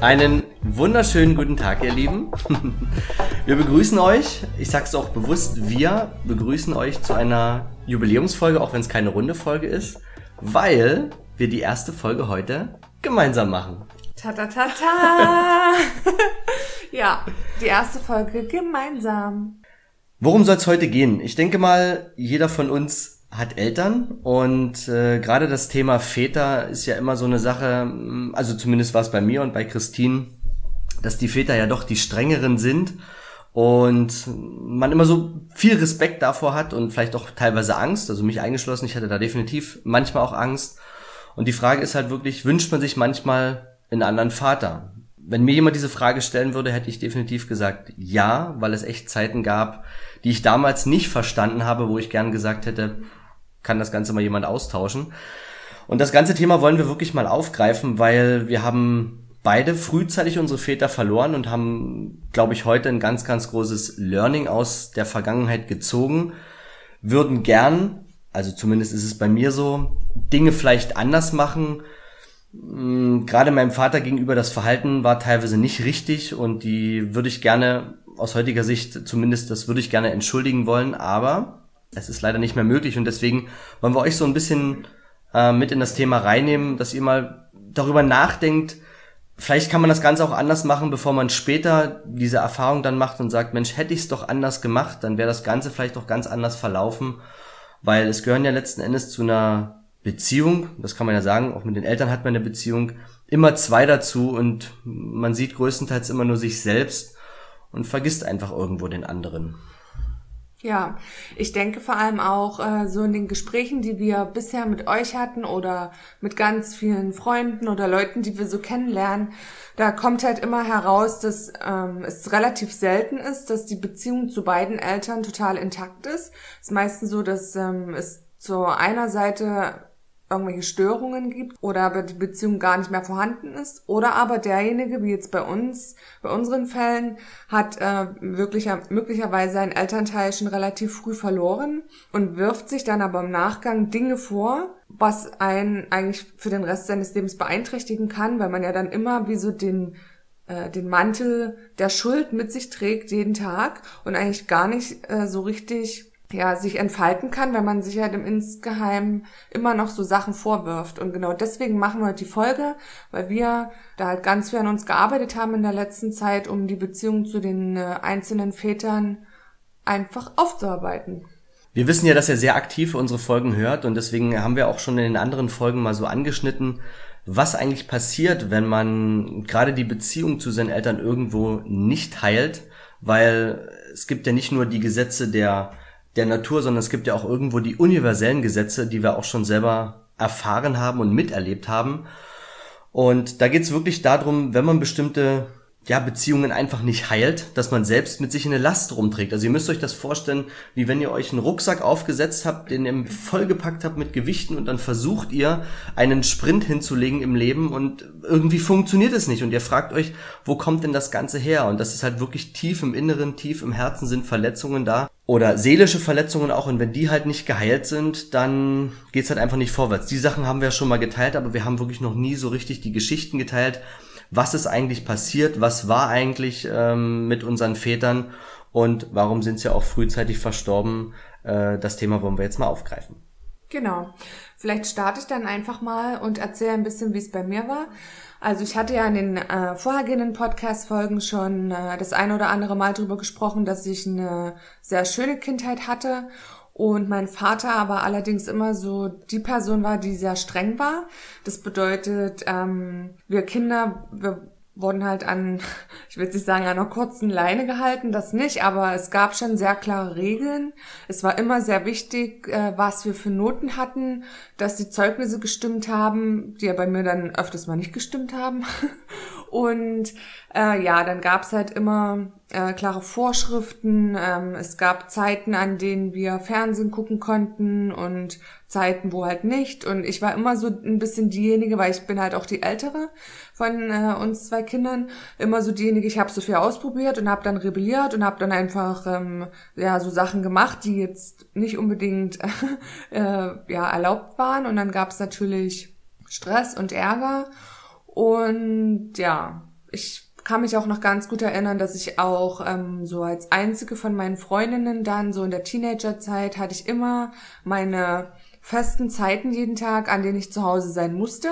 Einen wunderschönen guten Tag, ihr Lieben. Wir begrüßen euch, ich sage es auch bewusst, wir begrüßen euch zu einer Jubiläumsfolge, auch wenn es keine runde Folge ist, weil wir die erste Folge heute gemeinsam machen. Ta ta ta ta. ja, die erste Folge gemeinsam. Worum soll es heute gehen? Ich denke mal, jeder von uns hat Eltern und äh, gerade das Thema Väter ist ja immer so eine Sache, also zumindest war es bei mir und bei Christine, dass die Väter ja doch die strengeren sind und man immer so viel Respekt davor hat und vielleicht auch teilweise Angst, also mich eingeschlossen, ich hatte da definitiv manchmal auch Angst und die Frage ist halt wirklich, wünscht man sich manchmal einen anderen Vater? Wenn mir jemand diese Frage stellen würde, hätte ich definitiv gesagt ja, weil es echt Zeiten gab, die ich damals nicht verstanden habe, wo ich gern gesagt hätte, kann das Ganze mal jemand austauschen. Und das ganze Thema wollen wir wirklich mal aufgreifen, weil wir haben beide frühzeitig unsere Väter verloren und haben, glaube ich, heute ein ganz, ganz großes Learning aus der Vergangenheit gezogen, würden gern also zumindest ist es bei mir so, Dinge vielleicht anders machen. Hm, gerade meinem Vater gegenüber das Verhalten war teilweise nicht richtig und die würde ich gerne aus heutiger Sicht zumindest, das würde ich gerne entschuldigen wollen, aber es ist leider nicht mehr möglich und deswegen wollen wir euch so ein bisschen äh, mit in das Thema reinnehmen, dass ihr mal darüber nachdenkt, vielleicht kann man das Ganze auch anders machen, bevor man später diese Erfahrung dann macht und sagt, Mensch, hätte ich es doch anders gemacht, dann wäre das Ganze vielleicht auch ganz anders verlaufen weil es gehören ja letzten Endes zu einer Beziehung, das kann man ja sagen, auch mit den Eltern hat man eine Beziehung, immer zwei dazu und man sieht größtenteils immer nur sich selbst und vergisst einfach irgendwo den anderen. Ja, ich denke vor allem auch äh, so in den Gesprächen, die wir bisher mit euch hatten oder mit ganz vielen Freunden oder Leuten, die wir so kennenlernen, da kommt halt immer heraus, dass ähm, es relativ selten ist, dass die Beziehung zu beiden Eltern total intakt ist. Es ist meistens so, dass ähm, es zu einer Seite irgendwelche Störungen gibt oder aber die Beziehung gar nicht mehr vorhanden ist oder aber derjenige, wie jetzt bei uns, bei unseren Fällen, hat äh, wirklich, möglicherweise einen Elternteil schon relativ früh verloren und wirft sich dann aber im Nachgang Dinge vor, was einen eigentlich für den Rest seines Lebens beeinträchtigen kann, weil man ja dann immer wie so den äh, den Mantel der Schuld mit sich trägt jeden Tag und eigentlich gar nicht äh, so richtig ja, sich entfalten kann, wenn man sich halt im Insgeheim immer noch so Sachen vorwirft. Und genau deswegen machen wir heute die Folge, weil wir da halt ganz viel an uns gearbeitet haben in der letzten Zeit, um die Beziehung zu den äh, einzelnen Vätern einfach aufzuarbeiten. Wir wissen ja, dass er sehr aktiv unsere Folgen hört und deswegen haben wir auch schon in den anderen Folgen mal so angeschnitten, was eigentlich passiert, wenn man gerade die Beziehung zu seinen Eltern irgendwo nicht heilt, weil es gibt ja nicht nur die Gesetze der der Natur, sondern es gibt ja auch irgendwo die universellen Gesetze, die wir auch schon selber erfahren haben und miterlebt haben. Und da geht es wirklich darum, wenn man bestimmte ja, Beziehungen einfach nicht heilt, dass man selbst mit sich eine Last rumträgt. Also ihr müsst euch das vorstellen, wie wenn ihr euch einen Rucksack aufgesetzt habt, den ihr vollgepackt habt mit Gewichten und dann versucht ihr, einen Sprint hinzulegen im Leben und irgendwie funktioniert es nicht und ihr fragt euch, wo kommt denn das Ganze her? Und das ist halt wirklich tief im Inneren, tief im Herzen sind Verletzungen da oder seelische Verletzungen auch und wenn die halt nicht geheilt sind, dann geht's halt einfach nicht vorwärts. Die Sachen haben wir schon mal geteilt, aber wir haben wirklich noch nie so richtig die Geschichten geteilt, was ist eigentlich passiert, was war eigentlich ähm, mit unseren Vätern und warum sind sie auch frühzeitig verstorben. Äh, das Thema wollen wir jetzt mal aufgreifen. Genau. Vielleicht starte ich dann einfach mal und erzähle ein bisschen, wie es bei mir war. Also ich hatte ja in den äh, vorhergehenden Podcast-Folgen schon äh, das eine oder andere Mal darüber gesprochen, dass ich eine sehr schöne Kindheit hatte und mein Vater aber allerdings immer so die Person war, die sehr streng war. Das bedeutet, ähm, wir Kinder, wir wurden halt an, ich will nicht sagen, an einer kurzen Leine gehalten, das nicht, aber es gab schon sehr klare Regeln. Es war immer sehr wichtig, äh, was wir für Noten hatten, dass die Zeugnisse gestimmt haben, die ja bei mir dann öfters mal nicht gestimmt haben. Und äh, ja, dann gab's halt immer äh, klare Vorschriften. Ähm, es gab Zeiten, an denen wir Fernsehen gucken konnten und Zeiten, wo halt nicht. Und ich war immer so ein bisschen diejenige, weil ich bin halt auch die Ältere von äh, uns zwei Kindern, immer so diejenige, ich habe so viel ausprobiert und habe dann rebelliert und habe dann einfach ähm, ja so Sachen gemacht, die jetzt nicht unbedingt äh, ja erlaubt waren. Und dann gab's natürlich Stress und Ärger. Und ja, ich kann mich auch noch ganz gut erinnern, dass ich auch ähm, so als einzige von meinen Freundinnen dann so in der Teenagerzeit hatte ich immer meine festen Zeiten jeden Tag, an denen ich zu Hause sein musste.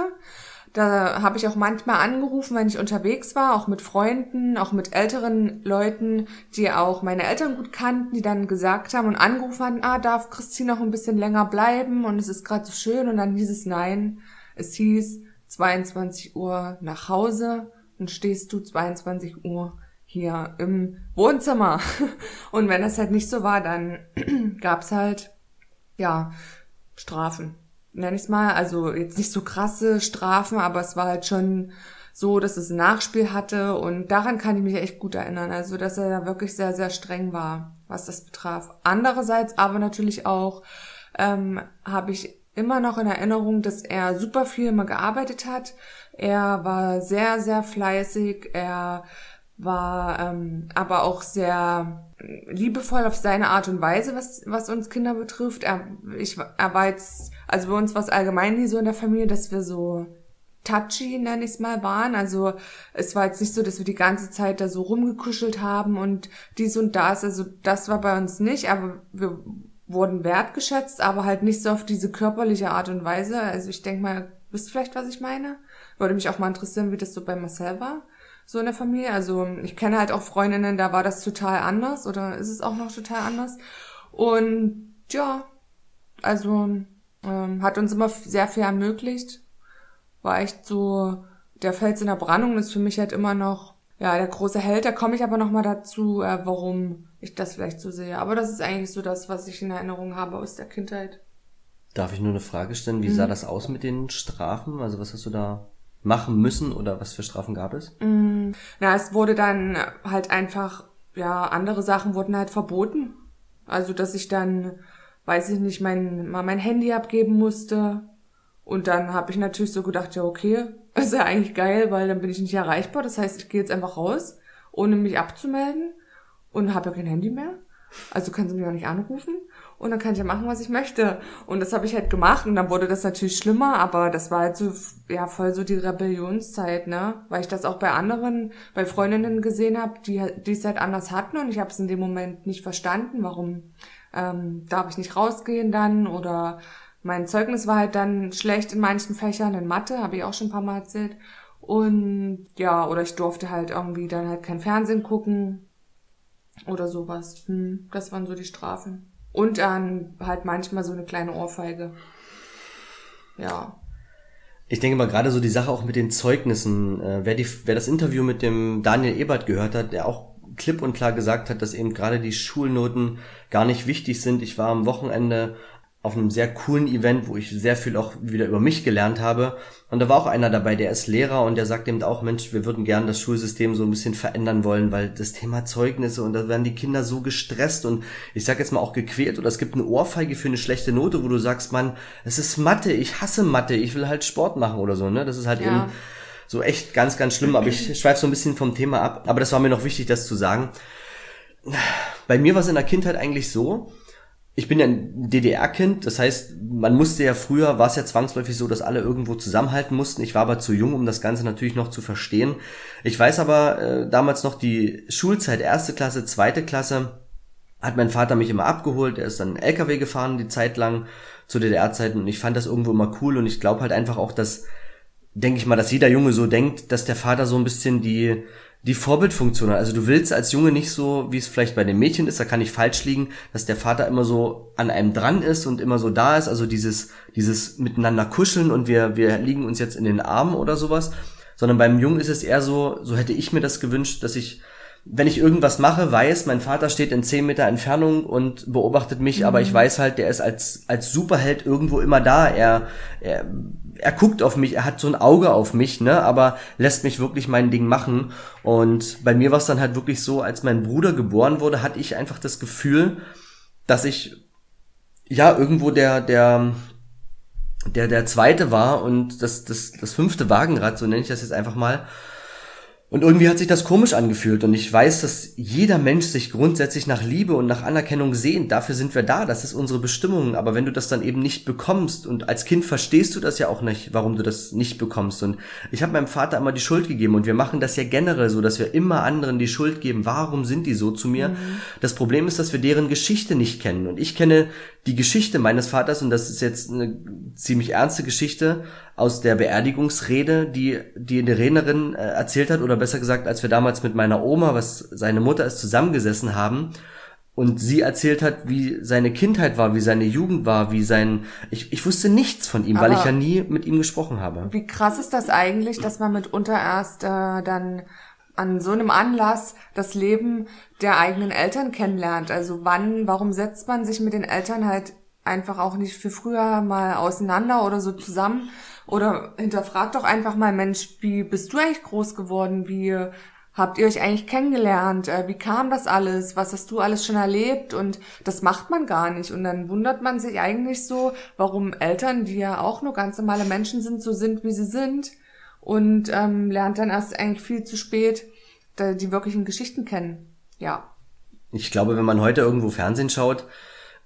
Da habe ich auch manchmal angerufen, wenn ich unterwegs war, auch mit Freunden, auch mit älteren Leuten, die auch meine Eltern gut kannten, die dann gesagt haben und angerufen haben, ah, darf Christine noch ein bisschen länger bleiben und es ist gerade so schön und dann hieß es nein. Es hieß 22 Uhr nach Hause und stehst du 22 Uhr hier im Wohnzimmer. Und wenn das halt nicht so war, dann gab's halt, ja, Strafen. Nenn ich's mal. Also jetzt nicht so krasse Strafen, aber es war halt schon so, dass es ein Nachspiel hatte und daran kann ich mich echt gut erinnern. Also, dass er da wirklich sehr, sehr streng war, was das betraf. Andererseits aber natürlich auch ähm, habe ich immer noch in Erinnerung, dass er super viel immer gearbeitet hat. Er war sehr, sehr fleißig. Er war ähm, aber auch sehr liebevoll auf seine Art und Weise, was, was uns Kinder betrifft. Er, ich, er war jetzt, also bei uns war es allgemein nie so in der Familie, dass wir so touchy, nenne ich es mal, waren. Also es war jetzt nicht so, dass wir die ganze Zeit da so rumgekuschelt haben und dies und das. Also das war bei uns nicht, aber wir wurden wertgeschätzt, aber halt nicht so auf diese körperliche Art und Weise. Also ich denke mal, wisst vielleicht, was ich meine? Würde mich auch mal interessieren, wie das so bei Marcel war, so in der Familie. Also ich kenne halt auch Freundinnen, da war das total anders oder ist es auch noch total anders. Und ja, also ähm, hat uns immer sehr viel ermöglicht. War echt so der Fels in der Brandung, ist für mich halt immer noch ja der große Held. Da komme ich aber noch mal dazu, äh, warum ich das vielleicht so sehe. Aber das ist eigentlich so das, was ich in Erinnerung habe aus der Kindheit. Darf ich nur eine Frage stellen? Wie mhm. sah das aus mit den Strafen? Also was hast du da machen müssen oder was für Strafen gab es? Mhm. Na, es wurde dann halt einfach, ja, andere Sachen wurden halt verboten. Also, dass ich dann, weiß ich nicht, mein, mal mein Handy abgeben musste. Und dann habe ich natürlich so gedacht, ja, okay, ist ja eigentlich geil, weil dann bin ich nicht erreichbar. Das heißt, ich gehe jetzt einfach raus, ohne mich abzumelden und habe ja kein Handy mehr. Also können sie mich auch nicht anrufen und dann kann ich ja machen, was ich möchte. Und das habe ich halt gemacht und dann wurde das natürlich schlimmer, aber das war halt so, ja, voll so die Rebellionszeit, ne? Weil ich das auch bei anderen, bei Freundinnen gesehen habe, die, die es halt anders hatten und ich habe es in dem Moment nicht verstanden, warum ähm, darf ich nicht rausgehen dann oder mein Zeugnis war halt dann schlecht in manchen Fächern, in Mathe, habe ich auch schon ein paar Mal erzählt. Und ja, oder ich durfte halt irgendwie dann halt kein Fernsehen gucken, oder sowas. Hm, das waren so die Strafen. Und dann halt manchmal so eine kleine Ohrfeige. Ja. Ich denke mal gerade so die Sache auch mit den Zeugnissen. Äh, wer, die, wer das Interview mit dem Daniel Ebert gehört hat, der auch klipp und klar gesagt hat, dass eben gerade die Schulnoten gar nicht wichtig sind. Ich war am Wochenende auf einem sehr coolen Event, wo ich sehr viel auch wieder über mich gelernt habe. Und da war auch einer dabei, der ist Lehrer und der sagt eben auch, Mensch, wir würden gern das Schulsystem so ein bisschen verändern wollen, weil das Thema Zeugnisse und da werden die Kinder so gestresst und ich sag jetzt mal auch gequält oder es gibt eine Ohrfeige für eine schlechte Note, wo du sagst, Mann, es ist Mathe, ich hasse Mathe, ich will halt Sport machen oder so, ne? Das ist halt ja. eben so echt ganz, ganz schlimm, aber ich schweife so ein bisschen vom Thema ab. Aber das war mir noch wichtig, das zu sagen. Bei mir war es in der Kindheit eigentlich so, ich bin ja ein DDR-Kind, das heißt, man musste ja früher, war es ja zwangsläufig so, dass alle irgendwo zusammenhalten mussten. Ich war aber zu jung, um das Ganze natürlich noch zu verstehen. Ich weiß aber äh, damals noch die Schulzeit, erste Klasse, zweite Klasse, hat mein Vater mich immer abgeholt. Er ist dann LKW gefahren, die Zeit lang zu DDR-Zeiten und ich fand das irgendwo immer cool und ich glaube halt einfach auch, dass, denke ich mal, dass jeder Junge so denkt, dass der Vater so ein bisschen die die Vorbildfunktion hat. Also du willst als Junge nicht so, wie es vielleicht bei den Mädchen ist, da kann ich falsch liegen, dass der Vater immer so an einem dran ist und immer so da ist, also dieses, dieses miteinander kuscheln und wir, wir liegen uns jetzt in den Armen oder sowas, sondern beim Jungen ist es eher so, so hätte ich mir das gewünscht, dass ich wenn ich irgendwas mache, weiß, mein Vater steht in 10 Meter Entfernung und beobachtet mich, mhm. aber ich weiß halt, der ist als, als Superheld irgendwo immer da. Er, er, er guckt auf mich, er hat so ein Auge auf mich, ne, aber lässt mich wirklich mein Ding machen. Und bei mir war es dann halt wirklich so, als mein Bruder geboren wurde, hatte ich einfach das Gefühl, dass ich ja irgendwo der, der, der, der zweite war und das, das, das fünfte Wagenrad, so nenne ich das jetzt einfach mal. Und irgendwie hat sich das komisch angefühlt und ich weiß, dass jeder Mensch sich grundsätzlich nach Liebe und nach Anerkennung sehnt. Dafür sind wir da, das ist unsere Bestimmung. Aber wenn du das dann eben nicht bekommst und als Kind verstehst du das ja auch nicht, warum du das nicht bekommst. Und ich habe meinem Vater immer die Schuld gegeben und wir machen das ja generell so, dass wir immer anderen die Schuld geben. Warum sind die so zu mir? Mhm. Das Problem ist, dass wir deren Geschichte nicht kennen. Und ich kenne die Geschichte meines Vaters und das ist jetzt eine ziemlich ernste Geschichte aus der Beerdigungsrede, die die eine Rednerin äh, erzählt hat, oder besser gesagt, als wir damals mit meiner Oma, was seine Mutter ist, zusammengesessen haben und sie erzählt hat, wie seine Kindheit war, wie seine Jugend war, wie sein. Ich, ich wusste nichts von ihm, Aber weil ich ja nie mit ihm gesprochen habe. Wie krass ist das eigentlich, dass man mitunter erst äh, dann an so einem Anlass das Leben der eigenen Eltern kennenlernt. Also wann, warum setzt man sich mit den Eltern halt einfach auch nicht für früher mal auseinander oder so zusammen oder hinterfragt doch einfach mal, Mensch, wie bist du eigentlich groß geworden? Wie habt ihr euch eigentlich kennengelernt? Äh, wie kam das alles? Was hast du alles schon erlebt? Und das macht man gar nicht. Und dann wundert man sich eigentlich so, warum Eltern, die ja auch nur ganz normale Menschen sind, so sind, wie sie sind. Und ähm, lernt dann erst eigentlich viel zu spät die wirklichen Geschichten kennen. Ja. Ich glaube, wenn man heute irgendwo Fernsehen schaut,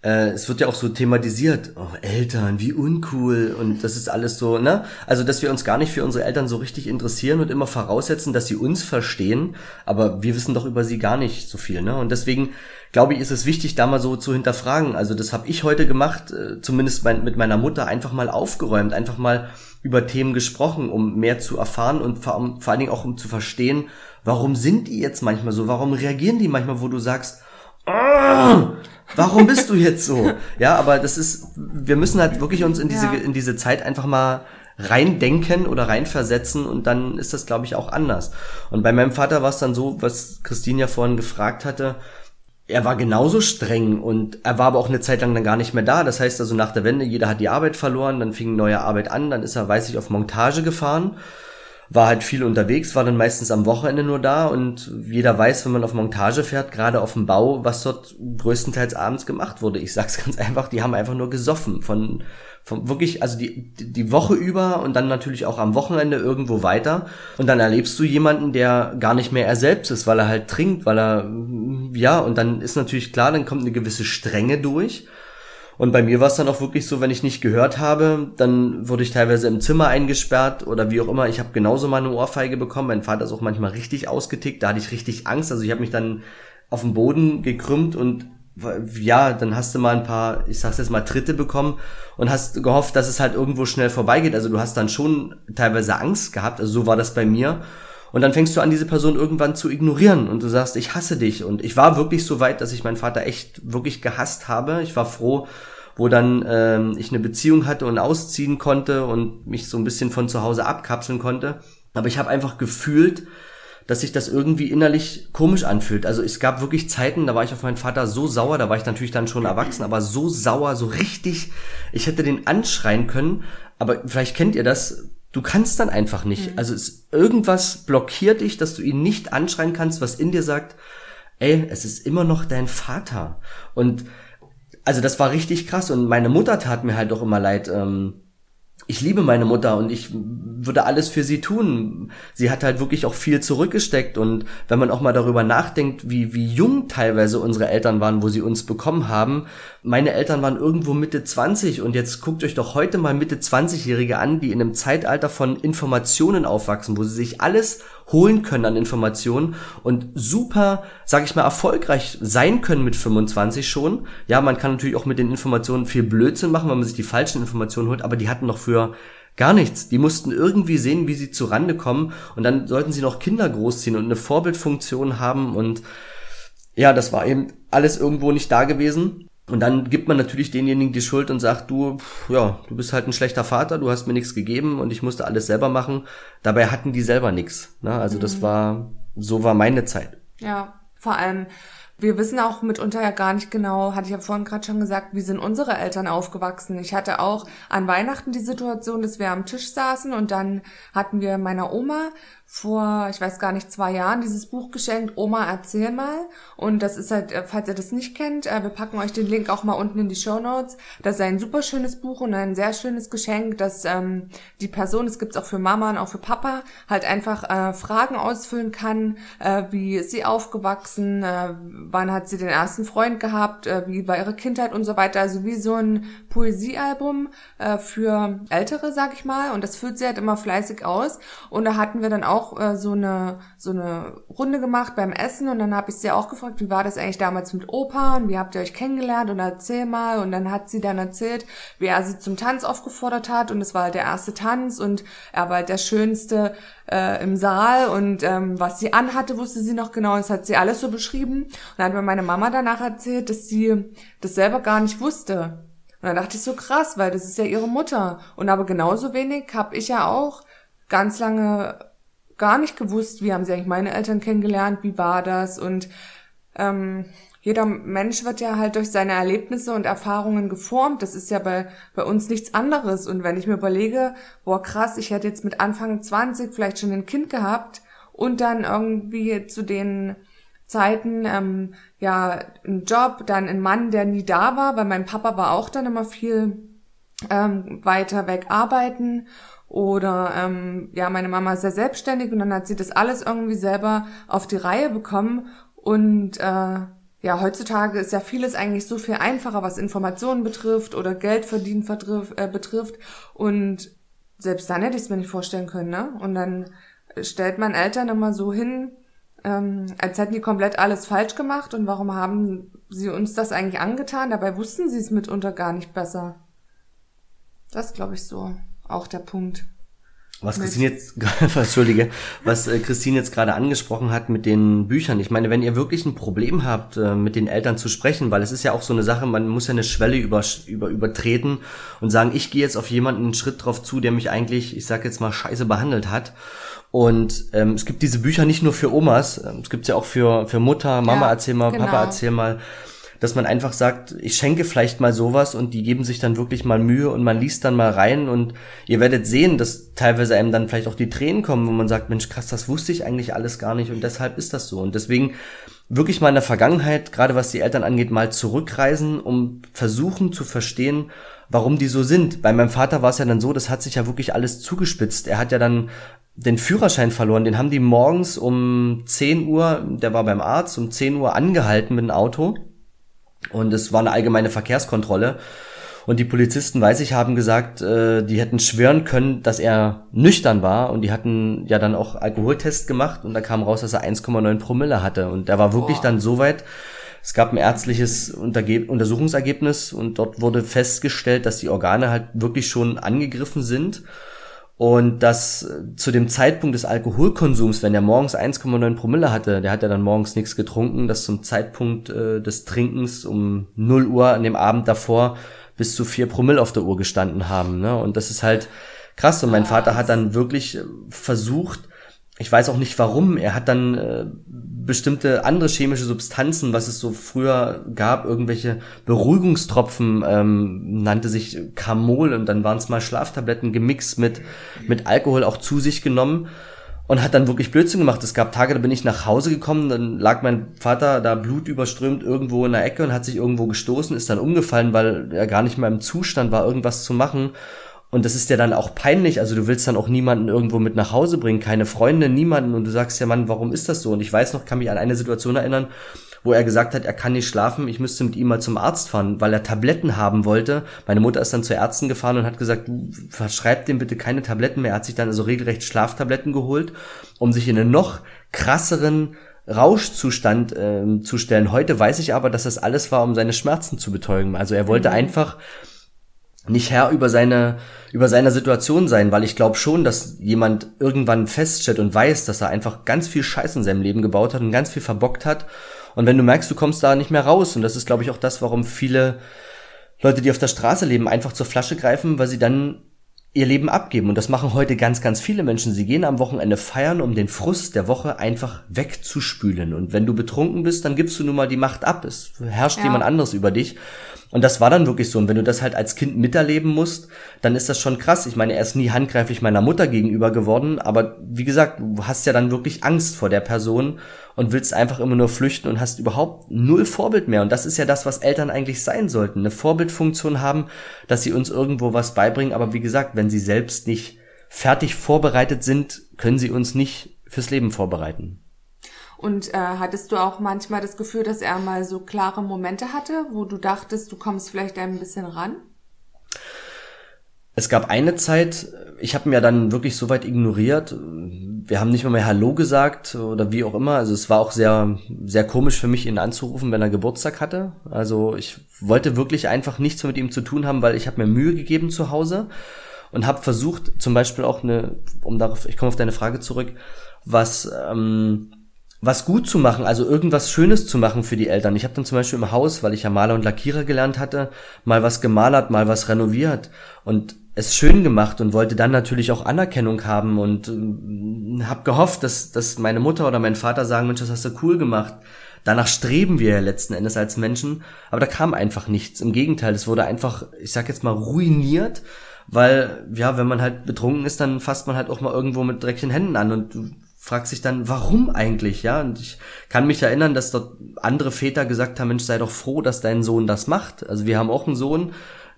äh, es wird ja auch so thematisiert, oh, Eltern, wie uncool und das ist alles so, ne? Also, dass wir uns gar nicht für unsere Eltern so richtig interessieren und immer voraussetzen, dass sie uns verstehen, aber wir wissen doch über sie gar nicht so viel, ne? Und deswegen glaube ich, ist es wichtig, da mal so zu hinterfragen. Also, das habe ich heute gemacht, äh, zumindest mein, mit meiner Mutter einfach mal aufgeräumt, einfach mal über Themen gesprochen, um mehr zu erfahren und vor, vor allen Dingen auch um zu verstehen, warum sind die jetzt manchmal so, warum reagieren die manchmal, wo du sagst, oh, warum bist du jetzt so? Ja, aber das ist, wir müssen halt wirklich uns in diese, ja. in diese Zeit einfach mal reindenken oder reinversetzen und dann ist das, glaube ich, auch anders. Und bei meinem Vater war es dann so, was Christine ja vorhin gefragt hatte, er war genauso streng und er war aber auch eine Zeit lang dann gar nicht mehr da. Das heißt also nach der Wende, jeder hat die Arbeit verloren, dann fing neue Arbeit an, dann ist er, weiß ich, auf Montage gefahren war halt viel unterwegs, war dann meistens am Wochenende nur da und jeder weiß, wenn man auf Montage fährt, gerade auf dem Bau, was dort größtenteils abends gemacht wurde. Ich sag's ganz einfach, die haben einfach nur gesoffen von, von wirklich, also die, die Woche über und dann natürlich auch am Wochenende irgendwo weiter und dann erlebst du jemanden, der gar nicht mehr er selbst ist, weil er halt trinkt, weil er, ja, und dann ist natürlich klar, dann kommt eine gewisse Strenge durch und bei mir war es dann auch wirklich so, wenn ich nicht gehört habe, dann wurde ich teilweise im Zimmer eingesperrt oder wie auch immer. Ich habe genauso mal eine Ohrfeige bekommen. Mein Vater ist auch manchmal richtig ausgetickt. Da hatte ich richtig Angst. Also ich habe mich dann auf den Boden gekrümmt und ja, dann hast du mal ein paar, ich sag's jetzt mal, Tritte bekommen und hast gehofft, dass es halt irgendwo schnell vorbeigeht. Also du hast dann schon teilweise Angst gehabt. Also so war das bei mir. Und dann fängst du an, diese Person irgendwann zu ignorieren und du sagst, ich hasse dich. Und ich war wirklich so weit, dass ich meinen Vater echt wirklich gehasst habe. Ich war froh, wo dann ähm, ich eine Beziehung hatte und ausziehen konnte und mich so ein bisschen von zu Hause abkapseln konnte. Aber ich habe einfach gefühlt, dass sich das irgendwie innerlich komisch anfühlt. Also es gab wirklich Zeiten, da war ich auf meinen Vater so sauer, da war ich natürlich dann schon erwachsen, aber so sauer, so richtig, ich hätte den anschreien können. Aber vielleicht kennt ihr das, Du kannst dann einfach nicht. Mhm. Also es, irgendwas blockiert dich, dass du ihn nicht anschreien kannst, was in dir sagt, ey, es ist immer noch dein Vater. Und also das war richtig krass und meine Mutter tat mir halt auch immer leid. Ähm, ich liebe meine Mutter und ich würde alles für sie tun. Sie hat halt wirklich auch viel zurückgesteckt und wenn man auch mal darüber nachdenkt, wie, wie jung teilweise unsere Eltern waren, wo sie uns bekommen haben. Meine Eltern waren irgendwo Mitte 20 und jetzt guckt euch doch heute mal Mitte 20-Jährige an, die in einem Zeitalter von Informationen aufwachsen, wo sie sich alles holen können an Informationen und super, sag ich mal, erfolgreich sein können mit 25 schon. Ja, man kann natürlich auch mit den Informationen viel Blödsinn machen, wenn man sich die falschen Informationen holt, aber die hatten noch früher Gar nichts. Die mussten irgendwie sehen, wie sie zurande kommen und dann sollten sie noch Kinder großziehen und eine Vorbildfunktion haben und ja, das war eben alles irgendwo nicht da gewesen. Und dann gibt man natürlich denjenigen die Schuld und sagt, du, ja, du bist halt ein schlechter Vater, du hast mir nichts gegeben und ich musste alles selber machen. Dabei hatten die selber nichts. Ne? Also mhm. das war, so war meine Zeit. Ja, vor allem, wir wissen auch mitunter ja gar nicht genau, hatte ich ja vorhin gerade schon gesagt, wie sind unsere Eltern aufgewachsen. Ich hatte auch an Weihnachten die Situation, dass wir am Tisch saßen und dann hatten wir meiner Oma vor, ich weiß gar nicht, zwei Jahren dieses Buch geschenkt, Oma, erzähl mal. Und das ist halt, äh, falls ihr das nicht kennt, äh, wir packen euch den Link auch mal unten in die Show Notes. Das ist ein super schönes Buch und ein sehr schönes Geschenk, dass ähm, die Person, das gibt's auch für Mama und auch für Papa, halt einfach äh, Fragen ausfüllen kann, äh, wie ist sie aufgewachsen, äh, wann hat sie den ersten Freund gehabt, äh, wie war ihre Kindheit und so weiter. Also wie so ein Poesiealbum äh, für Ältere, sag ich mal. Und das füllt sie halt immer fleißig aus. Und da hatten wir dann auch auch äh, so eine so eine Runde gemacht beim Essen und dann habe ich sie auch gefragt, wie war das eigentlich damals mit Opa und wie habt ihr euch kennengelernt und erzähl mal und dann hat sie dann erzählt, wie er sie zum Tanz aufgefordert hat und es war halt der erste Tanz und er war halt der schönste äh, im Saal und ähm, was sie anhatte, wusste sie noch genau, das hat sie alles so beschrieben und dann hat mir meine Mama danach erzählt, dass sie das selber gar nicht wusste. Und dann dachte ich so krass, weil das ist ja ihre Mutter. Und aber genauso wenig habe ich ja auch ganz lange gar nicht gewusst, wie haben sie eigentlich meine Eltern kennengelernt, wie war das und ähm, jeder Mensch wird ja halt durch seine Erlebnisse und Erfahrungen geformt. Das ist ja bei, bei uns nichts anderes. Und wenn ich mir überlege, boah krass, ich hätte jetzt mit Anfang 20 vielleicht schon ein Kind gehabt und dann irgendwie zu den Zeiten, ähm, ja, ein Job, dann ein Mann, der nie da war, weil mein Papa war auch dann immer viel ähm, weiter weg arbeiten oder ähm, ja, meine Mama ist sehr selbstständig und dann hat sie das alles irgendwie selber auf die Reihe bekommen. Und äh, ja, heutzutage ist ja vieles eigentlich so viel einfacher, was Informationen betrifft oder Geldverdienen vertrifft, äh, betrifft. Und selbst dann hätte ich es mir nicht vorstellen können, ne? Und dann stellt man Eltern immer so hin, ähm, als hätten die komplett alles falsch gemacht und warum haben sie uns das eigentlich angetan? Dabei wussten sie es mitunter gar nicht besser. Das glaube ich so auch der Punkt. Was Christine jetzt, entschuldige, was äh, Christine jetzt gerade angesprochen hat mit den Büchern. Ich meine, wenn ihr wirklich ein Problem habt, äh, mit den Eltern zu sprechen, weil es ist ja auch so eine Sache, man muss ja eine Schwelle über, über, übertreten und sagen, ich gehe jetzt auf jemanden einen Schritt drauf zu, der mich eigentlich, ich sag jetzt mal, scheiße behandelt hat. Und ähm, es gibt diese Bücher nicht nur für Omas, ähm, es gibt ja auch für, für Mutter, Mama ja, erzähl mal, genau. Papa erzähl mal dass man einfach sagt, ich schenke vielleicht mal sowas und die geben sich dann wirklich mal Mühe und man liest dann mal rein und ihr werdet sehen, dass teilweise einem dann vielleicht auch die Tränen kommen, wo man sagt, Mensch, krass, das wusste ich eigentlich alles gar nicht und deshalb ist das so. Und deswegen wirklich mal in der Vergangenheit, gerade was die Eltern angeht, mal zurückreisen, um versuchen zu verstehen, warum die so sind. Bei meinem Vater war es ja dann so, das hat sich ja wirklich alles zugespitzt. Er hat ja dann den Führerschein verloren. Den haben die morgens um 10 Uhr, der war beim Arzt, um 10 Uhr angehalten mit dem Auto. Und es war eine allgemeine Verkehrskontrolle. Und die Polizisten, weiß ich, haben gesagt, äh, die hätten schwören können, dass er nüchtern war. Und die hatten ja dann auch Alkoholtest gemacht. Und da kam raus, dass er 1,9 Promille hatte. Und er war wirklich Boah. dann so weit, es gab ein ärztliches Untersuchungsergebnis und dort wurde festgestellt, dass die Organe halt wirklich schon angegriffen sind und dass äh, zu dem Zeitpunkt des Alkoholkonsums, wenn er morgens 1,9 Promille hatte, der hat ja dann morgens nichts getrunken, dass zum Zeitpunkt äh, des Trinkens um 0 Uhr an dem Abend davor bis zu 4 Promille auf der Uhr gestanden haben. Ne? Und das ist halt krass. Und mein Vater hat dann wirklich äh, versucht, ich weiß auch nicht warum, er hat dann äh, bestimmte andere chemische Substanzen, was es so früher gab, irgendwelche Beruhigungstropfen, ähm, nannte sich Camol und dann waren es mal Schlaftabletten gemixt mit, mit Alkohol auch zu sich genommen und hat dann wirklich Blödsinn gemacht. Es gab Tage, da bin ich nach Hause gekommen, dann lag mein Vater da blutüberströmt irgendwo in der Ecke und hat sich irgendwo gestoßen, ist dann umgefallen, weil er gar nicht mehr im Zustand war, irgendwas zu machen. Und das ist ja dann auch peinlich. Also du willst dann auch niemanden irgendwo mit nach Hause bringen, keine Freunde, niemanden. Und du sagst ja, Mann, warum ist das so? Und ich weiß noch, kann mich an eine Situation erinnern, wo er gesagt hat, er kann nicht schlafen, ich müsste mit ihm mal zum Arzt fahren, weil er Tabletten haben wollte. Meine Mutter ist dann zu Ärzten gefahren und hat gesagt, verschreib dem bitte keine Tabletten mehr. Er hat sich dann also regelrecht Schlaftabletten geholt, um sich in einen noch krasseren Rauschzustand äh, zu stellen. Heute weiß ich aber, dass das alles war, um seine Schmerzen zu betäuben. Also er wollte mhm. einfach nicht Herr über seine über seine Situation sein, weil ich glaube schon, dass jemand irgendwann feststellt und weiß, dass er einfach ganz viel Scheiß in seinem Leben gebaut hat und ganz viel verbockt hat Und wenn du merkst, du kommst da nicht mehr raus, und das ist, glaube ich, auch das, warum viele Leute, die auf der Straße leben, einfach zur Flasche greifen, weil sie dann ihr Leben abgeben. Und das machen heute ganz, ganz viele Menschen. Sie gehen am Wochenende feiern, um den Frust der Woche einfach wegzuspülen. Und wenn du betrunken bist, dann gibst du nun mal die Macht ab. Es herrscht ja. jemand anderes über dich. Und das war dann wirklich so. Und wenn du das halt als Kind miterleben musst, dann ist das schon krass. Ich meine, er ist nie handgreiflich meiner Mutter gegenüber geworden, aber wie gesagt, du hast ja dann wirklich Angst vor der Person und willst einfach immer nur flüchten und hast überhaupt null Vorbild mehr. Und das ist ja das, was Eltern eigentlich sein sollten. Eine Vorbildfunktion haben, dass sie uns irgendwo was beibringen. Aber wie gesagt, wenn sie selbst nicht fertig vorbereitet sind, können sie uns nicht fürs Leben vorbereiten. Und äh, hattest du auch manchmal das Gefühl, dass er mal so klare Momente hatte, wo du dachtest, du kommst vielleicht ein bisschen ran? Es gab eine Zeit, ich habe ihn ja dann wirklich so weit ignoriert. Wir haben nicht mal mehr Hallo gesagt oder wie auch immer. Also es war auch sehr, sehr komisch für mich, ihn anzurufen, wenn er Geburtstag hatte. Also ich wollte wirklich einfach nichts mit ihm zu tun haben, weil ich habe mir Mühe gegeben zu Hause und habe versucht, zum Beispiel auch eine, um darauf, ich komme auf deine Frage zurück, was ähm, was gut zu machen, also irgendwas Schönes zu machen für die Eltern. Ich habe dann zum Beispiel im Haus, weil ich ja Maler und Lackierer gelernt hatte, mal was gemalert, mal was renoviert und es schön gemacht und wollte dann natürlich auch Anerkennung haben und äh, habe gehofft, dass, dass meine Mutter oder mein Vater sagen, Mensch, das hast du cool gemacht. Danach streben wir ja letzten Endes als Menschen, aber da kam einfach nichts. Im Gegenteil, es wurde einfach, ich sag jetzt mal, ruiniert, weil, ja, wenn man halt betrunken ist, dann fasst man halt auch mal irgendwo mit dreckigen Händen an und fragt sich dann, warum eigentlich, ja? Und ich kann mich erinnern, dass dort andere Väter gesagt haben, Mensch, sei doch froh, dass dein Sohn das macht. Also wir haben auch einen Sohn,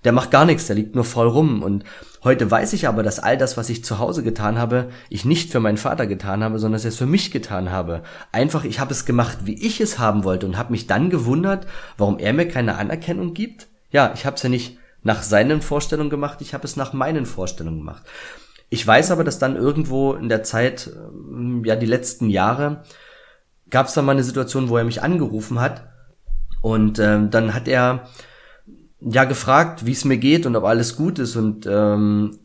der macht gar nichts, der liegt nur voll rum. Und heute weiß ich aber, dass all das, was ich zu Hause getan habe, ich nicht für meinen Vater getan habe, sondern dass ich es für mich getan habe. Einfach, ich habe es gemacht, wie ich es haben wollte und habe mich dann gewundert, warum er mir keine Anerkennung gibt. Ja, ich habe es ja nicht nach seinen Vorstellungen gemacht, ich habe es nach meinen Vorstellungen gemacht. Ich weiß aber, dass dann irgendwo in der Zeit, ähm, ja, die letzten Jahre, gab es dann mal eine Situation, wo er mich angerufen hat. Und ähm, dann hat er ja gefragt, wie es mir geht und ob alles gut ist und ähm,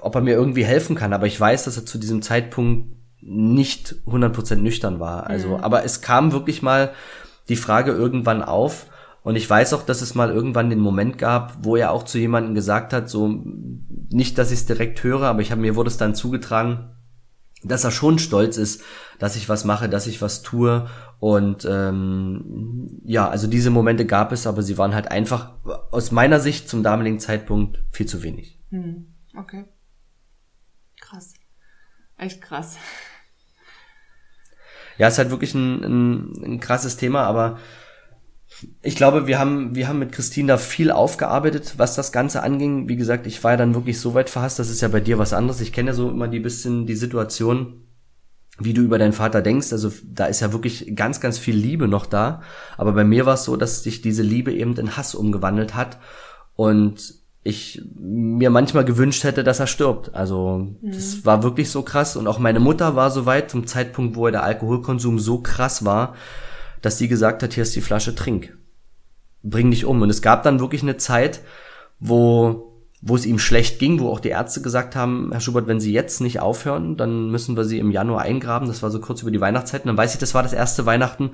ob er mir irgendwie helfen kann. Aber ich weiß, dass er zu diesem Zeitpunkt nicht 100% nüchtern war. Also, mhm. aber es kam wirklich mal die Frage irgendwann auf, und ich weiß auch, dass es mal irgendwann den Moment gab, wo er auch zu jemandem gesagt hat, so nicht, dass ich es direkt höre, aber ich habe mir wurde es dann zugetragen, dass er schon stolz ist, dass ich was mache, dass ich was tue. Und ähm, ja, also diese Momente gab es, aber sie waren halt einfach aus meiner Sicht zum damaligen Zeitpunkt viel zu wenig. Hm, okay. Krass. Echt krass. Ja, ist halt wirklich ein, ein, ein krasses Thema, aber ich glaube, wir haben, wir haben mit Christine da viel aufgearbeitet, was das Ganze anging. Wie gesagt, ich war ja dann wirklich so weit verhasst, das ist ja bei dir was anderes. Ich kenne ja so immer die bisschen die Situation, wie du über deinen Vater denkst. Also da ist ja wirklich ganz, ganz viel Liebe noch da. Aber bei mir war es so, dass sich diese Liebe eben in Hass umgewandelt hat. Und ich mir manchmal gewünscht hätte, dass er stirbt. Also mhm. das war wirklich so krass. Und auch meine Mutter war so weit zum Zeitpunkt, wo der Alkoholkonsum so krass war, dass sie gesagt hat, hier ist die Flasche, trink. Bring dich um. Und es gab dann wirklich eine Zeit, wo, wo es ihm schlecht ging, wo auch die Ärzte gesagt haben, Herr Schubert, wenn Sie jetzt nicht aufhören, dann müssen wir Sie im Januar eingraben. Das war so kurz über die Weihnachtszeit. Und dann weiß ich, das war das erste Weihnachten,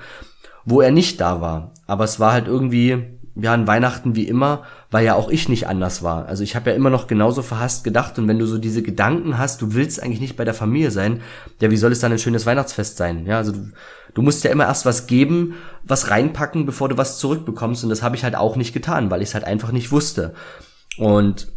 wo er nicht da war. Aber es war halt irgendwie, ja, an Weihnachten wie immer, weil ja auch ich nicht anders war. Also ich habe ja immer noch genauso verhasst gedacht und wenn du so diese Gedanken hast, du willst eigentlich nicht bei der Familie sein, ja, wie soll es dann ein schönes Weihnachtsfest sein? Ja, also du, du musst ja immer erst was geben, was reinpacken, bevor du was zurückbekommst und das habe ich halt auch nicht getan, weil ich es halt einfach nicht wusste. Und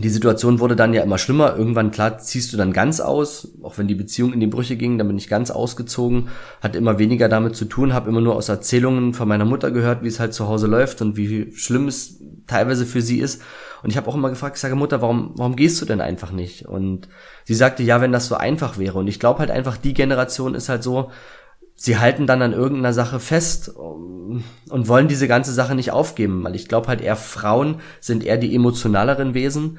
die Situation wurde dann ja immer schlimmer. Irgendwann, klar, ziehst du dann ganz aus, auch wenn die Beziehung in die Brüche ging, dann bin ich ganz ausgezogen, hat immer weniger damit zu tun, habe immer nur aus Erzählungen von meiner Mutter gehört, wie es halt zu Hause läuft und wie schlimm es teilweise für sie ist. Und ich habe auch immer gefragt, ich sage, Mutter, warum, warum gehst du denn einfach nicht? Und sie sagte, ja, wenn das so einfach wäre. Und ich glaube halt einfach, die Generation ist halt so, sie halten dann an irgendeiner Sache fest und wollen diese ganze Sache nicht aufgeben, weil ich glaube halt eher Frauen sind eher die emotionaleren Wesen,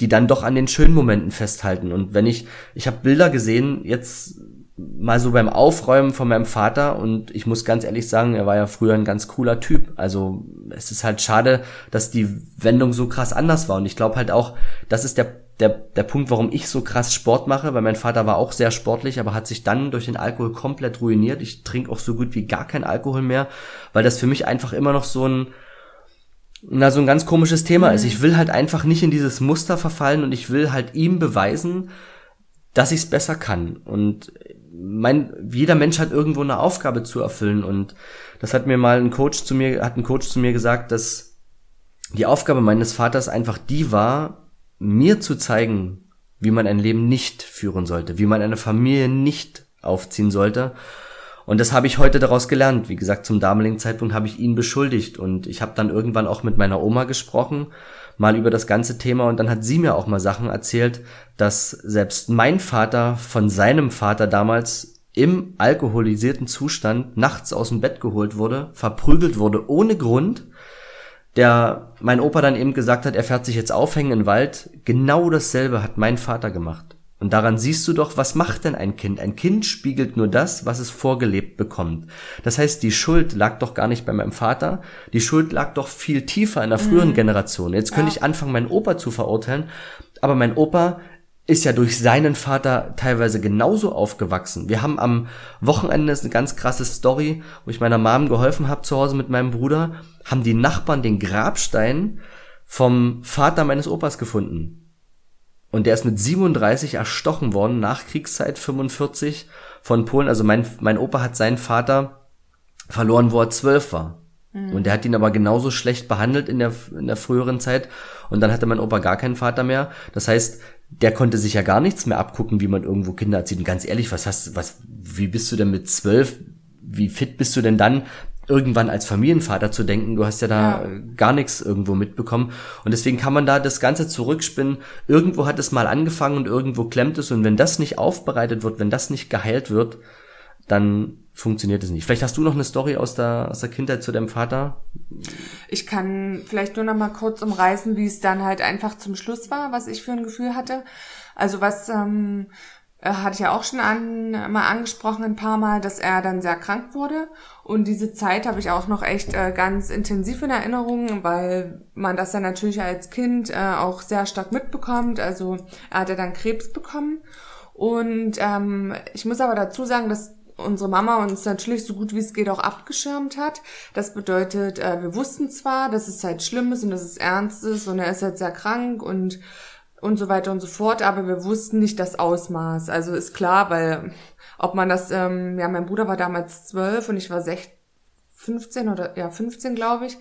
die dann doch an den schönen Momenten festhalten. Und wenn ich, ich habe Bilder gesehen, jetzt mal so beim Aufräumen von meinem Vater und ich muss ganz ehrlich sagen, er war ja früher ein ganz cooler Typ. Also es ist halt schade, dass die Wendung so krass anders war und ich glaube halt auch, das ist der der, der Punkt, warum ich so krass Sport mache, weil mein Vater war auch sehr sportlich, aber hat sich dann durch den Alkohol komplett ruiniert. Ich trinke auch so gut wie gar kein Alkohol mehr, weil das für mich einfach immer noch so ein, na, so ein ganz komisches Thema mhm. ist. Ich will halt einfach nicht in dieses Muster verfallen und ich will halt ihm beweisen, dass ich es besser kann. Und mein, jeder Mensch hat irgendwo eine Aufgabe zu erfüllen. Und das hat mir mal ein Coach zu mir, hat ein Coach zu mir gesagt, dass die Aufgabe meines Vaters einfach die war, mir zu zeigen, wie man ein Leben nicht führen sollte, wie man eine Familie nicht aufziehen sollte. Und das habe ich heute daraus gelernt. Wie gesagt, zum damaligen Zeitpunkt habe ich ihn beschuldigt und ich habe dann irgendwann auch mit meiner Oma gesprochen, mal über das ganze Thema und dann hat sie mir auch mal Sachen erzählt, dass selbst mein Vater von seinem Vater damals im alkoholisierten Zustand nachts aus dem Bett geholt wurde, verprügelt wurde ohne Grund der mein Opa dann eben gesagt hat, er fährt sich jetzt aufhängen im Wald. Genau dasselbe hat mein Vater gemacht. Und daran siehst du doch, was macht denn ein Kind? Ein Kind spiegelt nur das, was es vorgelebt bekommt. Das heißt, die Schuld lag doch gar nicht bei meinem Vater. Die Schuld lag doch viel tiefer in der früheren mhm. Generation. Jetzt könnte ja. ich anfangen, meinen Opa zu verurteilen. Aber mein Opa ist ja durch seinen Vater teilweise genauso aufgewachsen. Wir haben am Wochenende ist eine ganz krasse Story, wo ich meiner Mom geholfen habe zu Hause mit meinem Bruder, haben die Nachbarn den Grabstein vom Vater meines Opas gefunden. Und der ist mit 37 erstochen worden, nach Kriegszeit 45 von Polen. Also mein, mein Opa hat seinen Vater verloren, wo er zwölf war. Mhm. Und der hat ihn aber genauso schlecht behandelt in der, in der früheren Zeit. Und dann hatte mein Opa gar keinen Vater mehr. Das heißt, der konnte sich ja gar nichts mehr abgucken, wie man irgendwo Kinder erzieht. Und ganz ehrlich, was hast, was, wie bist du denn mit zwölf? Wie fit bist du denn dann, irgendwann als Familienvater zu denken? Du hast ja da ja. gar nichts irgendwo mitbekommen. Und deswegen kann man da das Ganze zurückspinnen. Irgendwo hat es mal angefangen und irgendwo klemmt es. Und wenn das nicht aufbereitet wird, wenn das nicht geheilt wird, dann funktioniert es nicht. Vielleicht hast du noch eine Story aus der, aus der Kindheit zu deinem Vater? Ich kann vielleicht nur noch mal kurz umreißen, wie es dann halt einfach zum Schluss war, was ich für ein Gefühl hatte. Also was ähm, äh, hatte ich ja auch schon an, mal angesprochen ein paar Mal, dass er dann sehr krank wurde. Und diese Zeit habe ich auch noch echt äh, ganz intensiv in Erinnerung, weil man das dann natürlich als Kind äh, auch sehr stark mitbekommt. Also er hatte dann Krebs bekommen. Und ähm, ich muss aber dazu sagen, dass unsere Mama uns natürlich so gut wie es geht auch abgeschirmt hat. Das bedeutet, äh, wir wussten zwar, dass es halt schlimm ist und dass es ernst ist und er ist halt sehr krank und und so weiter und so fort, aber wir wussten nicht das Ausmaß. Also ist klar, weil ob man das, ähm, ja, mein Bruder war damals zwölf und ich war 16, 15 oder ja 15, glaube ich,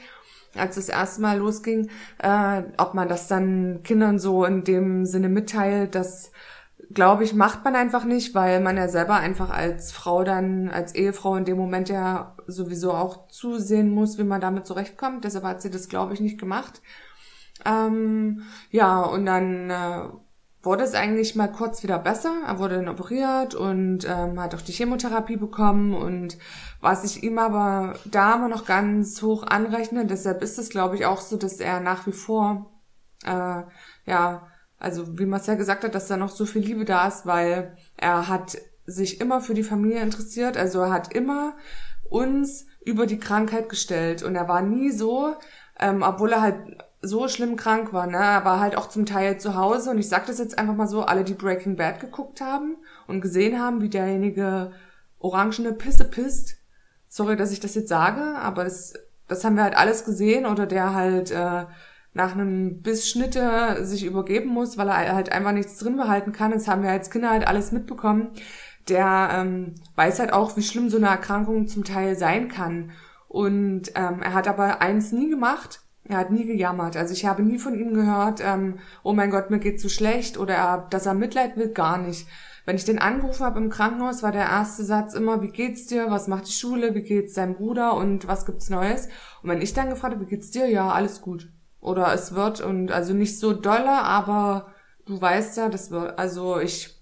als das erste Mal losging, äh, ob man das dann Kindern so in dem Sinne mitteilt, dass glaube ich, macht man einfach nicht, weil man ja selber einfach als Frau dann, als Ehefrau in dem Moment ja sowieso auch zusehen muss, wie man damit zurechtkommt. Deshalb hat sie das, glaube ich, nicht gemacht. Ähm, ja, und dann äh, wurde es eigentlich mal kurz wieder besser. Er wurde dann operiert und ähm, hat auch die Chemotherapie bekommen. Und was ich ihm aber da immer noch ganz hoch anrechne, deshalb ist es, glaube ich, auch so, dass er nach wie vor äh, ja also wie Marcel gesagt hat, dass da noch so viel Liebe da ist, weil er hat sich immer für die Familie interessiert. Also er hat immer uns über die Krankheit gestellt und er war nie so, ähm, obwohl er halt so schlimm krank war, ne? Er war halt auch zum Teil zu Hause und ich sag das jetzt einfach mal so, alle, die Breaking Bad geguckt haben und gesehen haben, wie derjenige orangene Pisse pisst. Sorry, dass ich das jetzt sage, aber das, das haben wir halt alles gesehen oder der halt äh, nach einem Bissschnitte sich übergeben muss, weil er halt einfach nichts drin behalten kann. Das haben wir als Kinder halt alles mitbekommen. Der ähm, weiß halt auch, wie schlimm so eine Erkrankung zum Teil sein kann. Und ähm, er hat aber eins nie gemacht. Er hat nie gejammert. Also ich habe nie von ihm gehört, ähm, oh mein Gott, mir geht's so schlecht oder er, dass er Mitleid will, gar nicht. Wenn ich den angerufen habe im Krankenhaus, war der erste Satz immer, wie geht's dir, was macht die Schule, wie geht's deinem Bruder und was gibt's Neues? Und wenn ich dann gefragt habe, wie geht's dir, ja, alles gut. Oder es wird und also nicht so dolle, aber du weißt ja, das wird, also ich,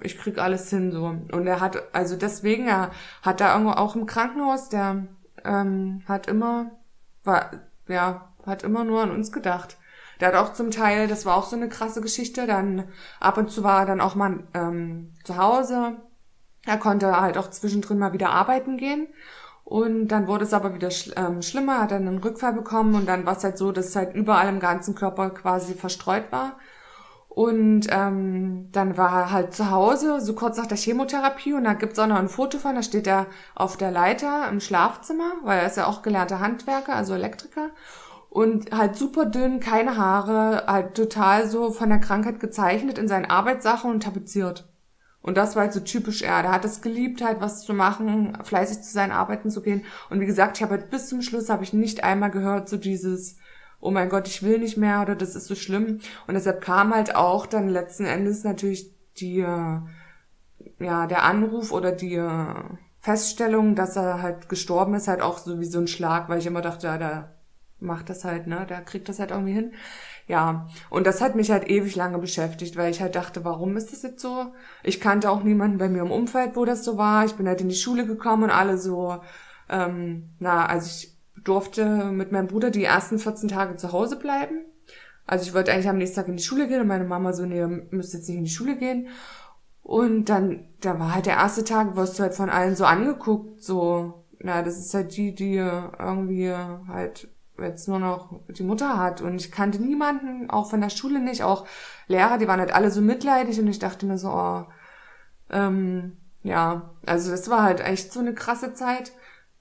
ich krieg alles hin so. Und er hat, also deswegen, er hat da irgendwo auch im Krankenhaus, der ähm, hat immer, war, ja, hat immer nur an uns gedacht. Der hat auch zum Teil, das war auch so eine krasse Geschichte, dann ab und zu war er dann auch mal ähm, zu Hause Er konnte halt auch zwischendrin mal wieder arbeiten gehen. Und dann wurde es aber wieder schl ähm, schlimmer, hat dann einen Rückfall bekommen und dann war es halt so, dass es halt überall im ganzen Körper quasi verstreut war. Und ähm, dann war er halt zu Hause, so kurz nach der Chemotherapie, und da gibt's auch noch ein Foto von, da steht er auf der Leiter im Schlafzimmer, weil er ist ja auch gelernter Handwerker, also Elektriker. Und halt super dünn, keine Haare, halt total so von der Krankheit gezeichnet in seinen Arbeitssachen und tapeziert. Und das war halt so typisch er. Der hat es geliebt, halt was zu machen, fleißig zu seinen Arbeiten zu gehen. Und wie gesagt, ich habe halt bis zum Schluss habe ich nicht einmal gehört, so dieses, oh mein Gott, ich will nicht mehr oder das ist so schlimm. Und deshalb kam halt auch dann letzten Endes natürlich die, ja, der Anruf oder die Feststellung, dass er halt gestorben ist, halt auch so wie so ein Schlag, weil ich immer dachte, ja, der macht das halt, ne, der kriegt das halt irgendwie hin. Ja, und das hat mich halt ewig lange beschäftigt, weil ich halt dachte, warum ist das jetzt so? Ich kannte auch niemanden bei mir im Umfeld, wo das so war. Ich bin halt in die Schule gekommen und alle so, ähm, na, also ich durfte mit meinem Bruder die ersten 14 Tage zu Hause bleiben. Also ich wollte eigentlich am nächsten Tag in die Schule gehen und meine Mama so, nee, müsst jetzt nicht in die Schule gehen. Und dann, da war halt der erste Tag, wirst du halt von allen so angeguckt, so, na, das ist halt die, die irgendwie halt jetzt nur noch die Mutter hat und ich kannte niemanden, auch von der Schule nicht, auch Lehrer, die waren halt alle so mitleidig und ich dachte mir so, oh, ähm, ja, also das war halt echt so eine krasse Zeit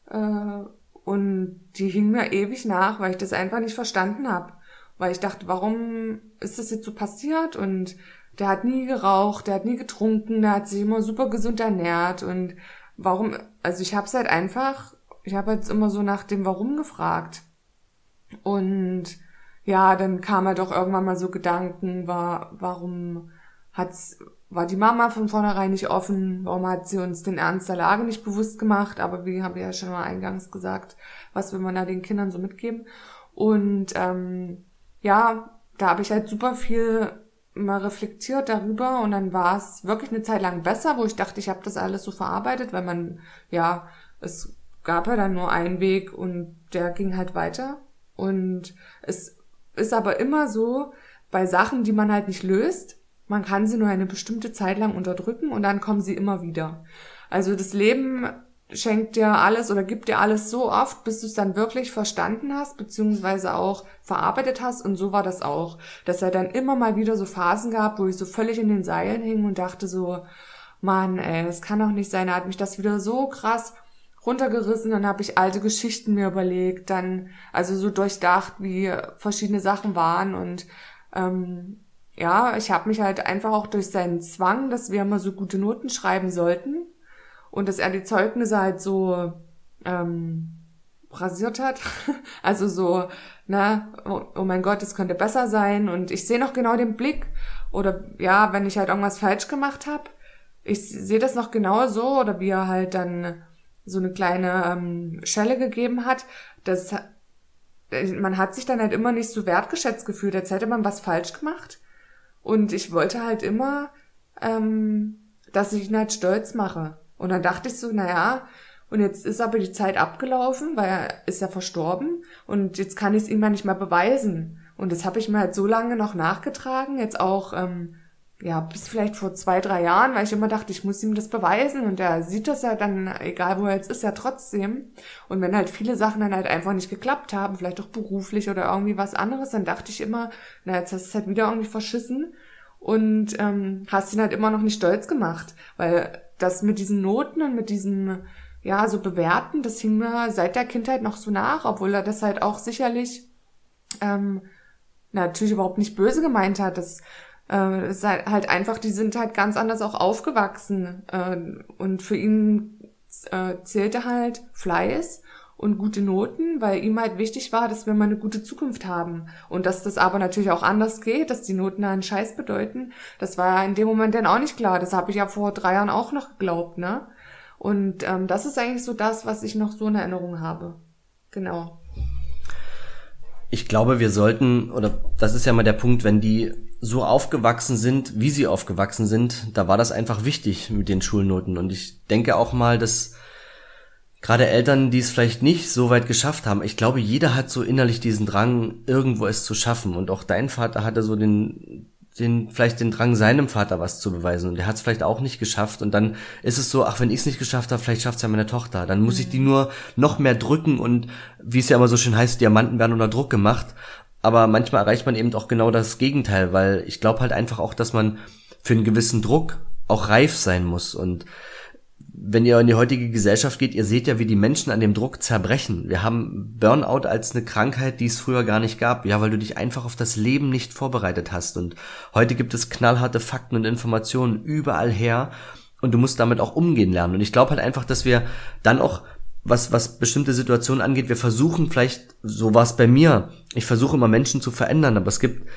äh, und die hing mir ewig nach, weil ich das einfach nicht verstanden habe, weil ich dachte, warum ist das jetzt so passiert? Und der hat nie geraucht, der hat nie getrunken, der hat sich immer super gesund ernährt. Und warum, also ich habe es halt einfach, ich habe jetzt immer so nach dem Warum gefragt. Und ja, dann kam halt doch irgendwann mal so Gedanken, war, warum hat's, war die Mama von vornherein nicht offen? Warum hat sie uns den Ernst der Lage nicht bewusst gemacht? Aber wie habe ich ja schon mal eingangs gesagt, was will man da den Kindern so mitgeben? Und ähm, ja, da habe ich halt super viel mal reflektiert darüber und dann war es wirklich eine Zeit lang besser, wo ich dachte, ich habe das alles so verarbeitet, weil man, ja, es gab ja dann nur einen Weg und der ging halt weiter. Und es ist aber immer so, bei Sachen, die man halt nicht löst, man kann sie nur eine bestimmte Zeit lang unterdrücken und dann kommen sie immer wieder. Also das Leben schenkt dir alles oder gibt dir alles so oft, bis du es dann wirklich verstanden hast, beziehungsweise auch verarbeitet hast. Und so war das auch. Dass er dann immer mal wieder so Phasen gab, wo ich so völlig in den Seilen hing und dachte so, Mann, ey, das kann doch nicht sein. Er hat mich das wieder so krass runtergerissen, dann habe ich alte Geschichten mir überlegt, dann also so durchdacht, wie verschiedene Sachen waren und ähm, ja, ich habe mich halt einfach auch durch seinen Zwang, dass wir immer so gute Noten schreiben sollten und dass er die Zeugnisse halt so ähm, rasiert hat, also so, na, oh, oh mein Gott, es könnte besser sein. Und ich sehe noch genau den Blick. Oder ja, wenn ich halt irgendwas falsch gemacht habe, ich sehe das noch genau so. Oder wie er halt dann so eine kleine ähm, Schelle gegeben hat, das man hat sich dann halt immer nicht so wertgeschätzt gefühlt, als hätte man was falsch gemacht. Und ich wollte halt immer, ähm, dass ich ihn halt stolz mache. Und dann dachte ich so, naja, und jetzt ist aber die Zeit abgelaufen, weil er ist ja verstorben und jetzt kann ich es ihm mal nicht mehr beweisen. Und das habe ich mir halt so lange noch nachgetragen, jetzt auch ähm, ja, bis vielleicht vor zwei, drei Jahren, weil ich immer dachte, ich muss ihm das beweisen und er sieht das ja dann, egal wo er jetzt ist, ja trotzdem. Und wenn halt viele Sachen dann halt einfach nicht geklappt haben, vielleicht auch beruflich oder irgendwie was anderes, dann dachte ich immer, na, jetzt hast du es halt wieder irgendwie verschissen und ähm, hast ihn halt immer noch nicht stolz gemacht, weil das mit diesen Noten und mit diesem, ja, so bewerten, das hing mir seit der Kindheit noch so nach, obwohl er das halt auch sicherlich ähm, natürlich überhaupt nicht böse gemeint hat. Das äh, ist halt, einfach, die sind halt ganz anders auch aufgewachsen. Äh, und für ihn äh, zählte halt Fleiß und gute Noten, weil ihm halt wichtig war, dass wir mal eine gute Zukunft haben. Und dass das aber natürlich auch anders geht, dass die Noten einen Scheiß bedeuten, das war ja in dem Moment dann auch nicht klar. Das habe ich ja vor drei Jahren auch noch geglaubt, ne? Und ähm, das ist eigentlich so das, was ich noch so in Erinnerung habe. Genau. Ich glaube, wir sollten, oder das ist ja mal der Punkt, wenn die so aufgewachsen sind, wie sie aufgewachsen sind, da war das einfach wichtig mit den Schulnoten. Und ich denke auch mal, dass gerade Eltern, die es vielleicht nicht so weit geschafft haben, ich glaube, jeder hat so innerlich diesen Drang, irgendwo es zu schaffen. Und auch dein Vater hatte so den den, vielleicht den Drang, seinem Vater was zu beweisen. Und der hat es vielleicht auch nicht geschafft. Und dann ist es so, ach, wenn ich es nicht geschafft habe, vielleicht schafft es ja meine Tochter. Dann muss mhm. ich die nur noch mehr drücken und wie es ja immer so schön heißt, Diamanten werden unter Druck gemacht. Aber manchmal erreicht man eben auch genau das Gegenteil, weil ich glaube halt einfach auch, dass man für einen gewissen Druck auch reif sein muss. Und wenn ihr in die heutige Gesellschaft geht, ihr seht ja, wie die Menschen an dem Druck zerbrechen. Wir haben Burnout als eine Krankheit, die es früher gar nicht gab. Ja, weil du dich einfach auf das Leben nicht vorbereitet hast. Und heute gibt es knallharte Fakten und Informationen überall her. Und du musst damit auch umgehen lernen. Und ich glaube halt einfach, dass wir dann auch was, was bestimmte Situationen angeht, wir versuchen vielleicht, so war es bei mir, ich versuche immer Menschen zu verändern, aber es gibt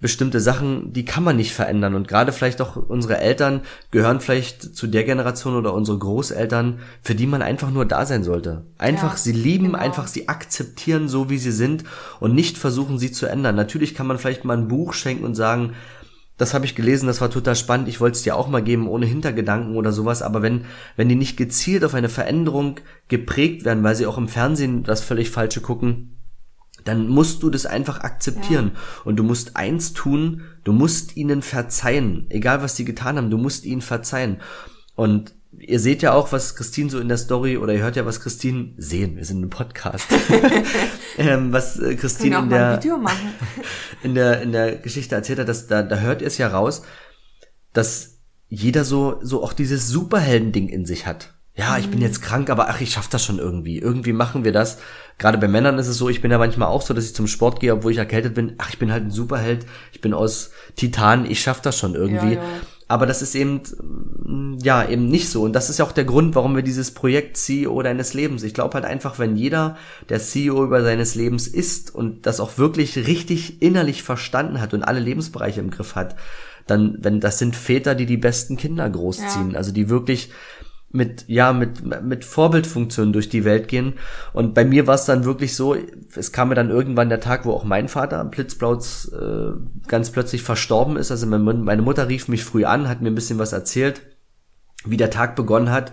bestimmte Sachen, die kann man nicht verändern. Und gerade vielleicht auch unsere Eltern gehören vielleicht zu der Generation oder unsere Großeltern, für die man einfach nur da sein sollte. Einfach ja, sie lieben, genau. einfach sie akzeptieren, so wie sie sind und nicht versuchen, sie zu ändern. Natürlich kann man vielleicht mal ein Buch schenken und sagen, das habe ich gelesen, das war total spannend, ich wollte es dir auch mal geben, ohne Hintergedanken oder sowas, aber wenn, wenn die nicht gezielt auf eine Veränderung geprägt werden, weil sie auch im Fernsehen das völlig Falsche gucken, dann musst du das einfach akzeptieren. Ja. Und du musst eins tun, du musst ihnen verzeihen. Egal was sie getan haben, du musst ihnen verzeihen. Und ihr seht ja auch, was Christine so in der Story, oder ihr hört ja, was Christine sehen, wir sind im Podcast, ähm, was äh, Christine in der, in der, in der Geschichte erzählt hat, dass da, da hört ihr es ja raus, dass jeder so, so auch dieses Superhelden-Ding in sich hat ja, ich bin jetzt krank, aber ach, ich schaff das schon irgendwie. Irgendwie machen wir das. Gerade bei Männern ist es so, ich bin ja manchmal auch so, dass ich zum Sport gehe, obwohl ich erkältet bin. Ach, ich bin halt ein Superheld. Ich bin aus Titan, ich schaff das schon irgendwie. Ja, ja. Aber das ist eben, mm, ja, eben nicht so. Und das ist ja auch der Grund, warum wir dieses Projekt CEO deines Lebens. Ich glaube halt einfach, wenn jeder der CEO über seines Lebens ist und das auch wirklich richtig innerlich verstanden hat und alle Lebensbereiche im Griff hat, dann, wenn das sind Väter, die die besten Kinder großziehen, ja. also die wirklich mit, ja, mit, mit Vorbildfunktionen durch die Welt gehen. Und bei mir war es dann wirklich so, es kam mir dann irgendwann der Tag, wo auch mein Vater blitzblauz äh, ganz plötzlich verstorben ist. Also meine Mutter rief mich früh an, hat mir ein bisschen was erzählt, wie der Tag begonnen hat.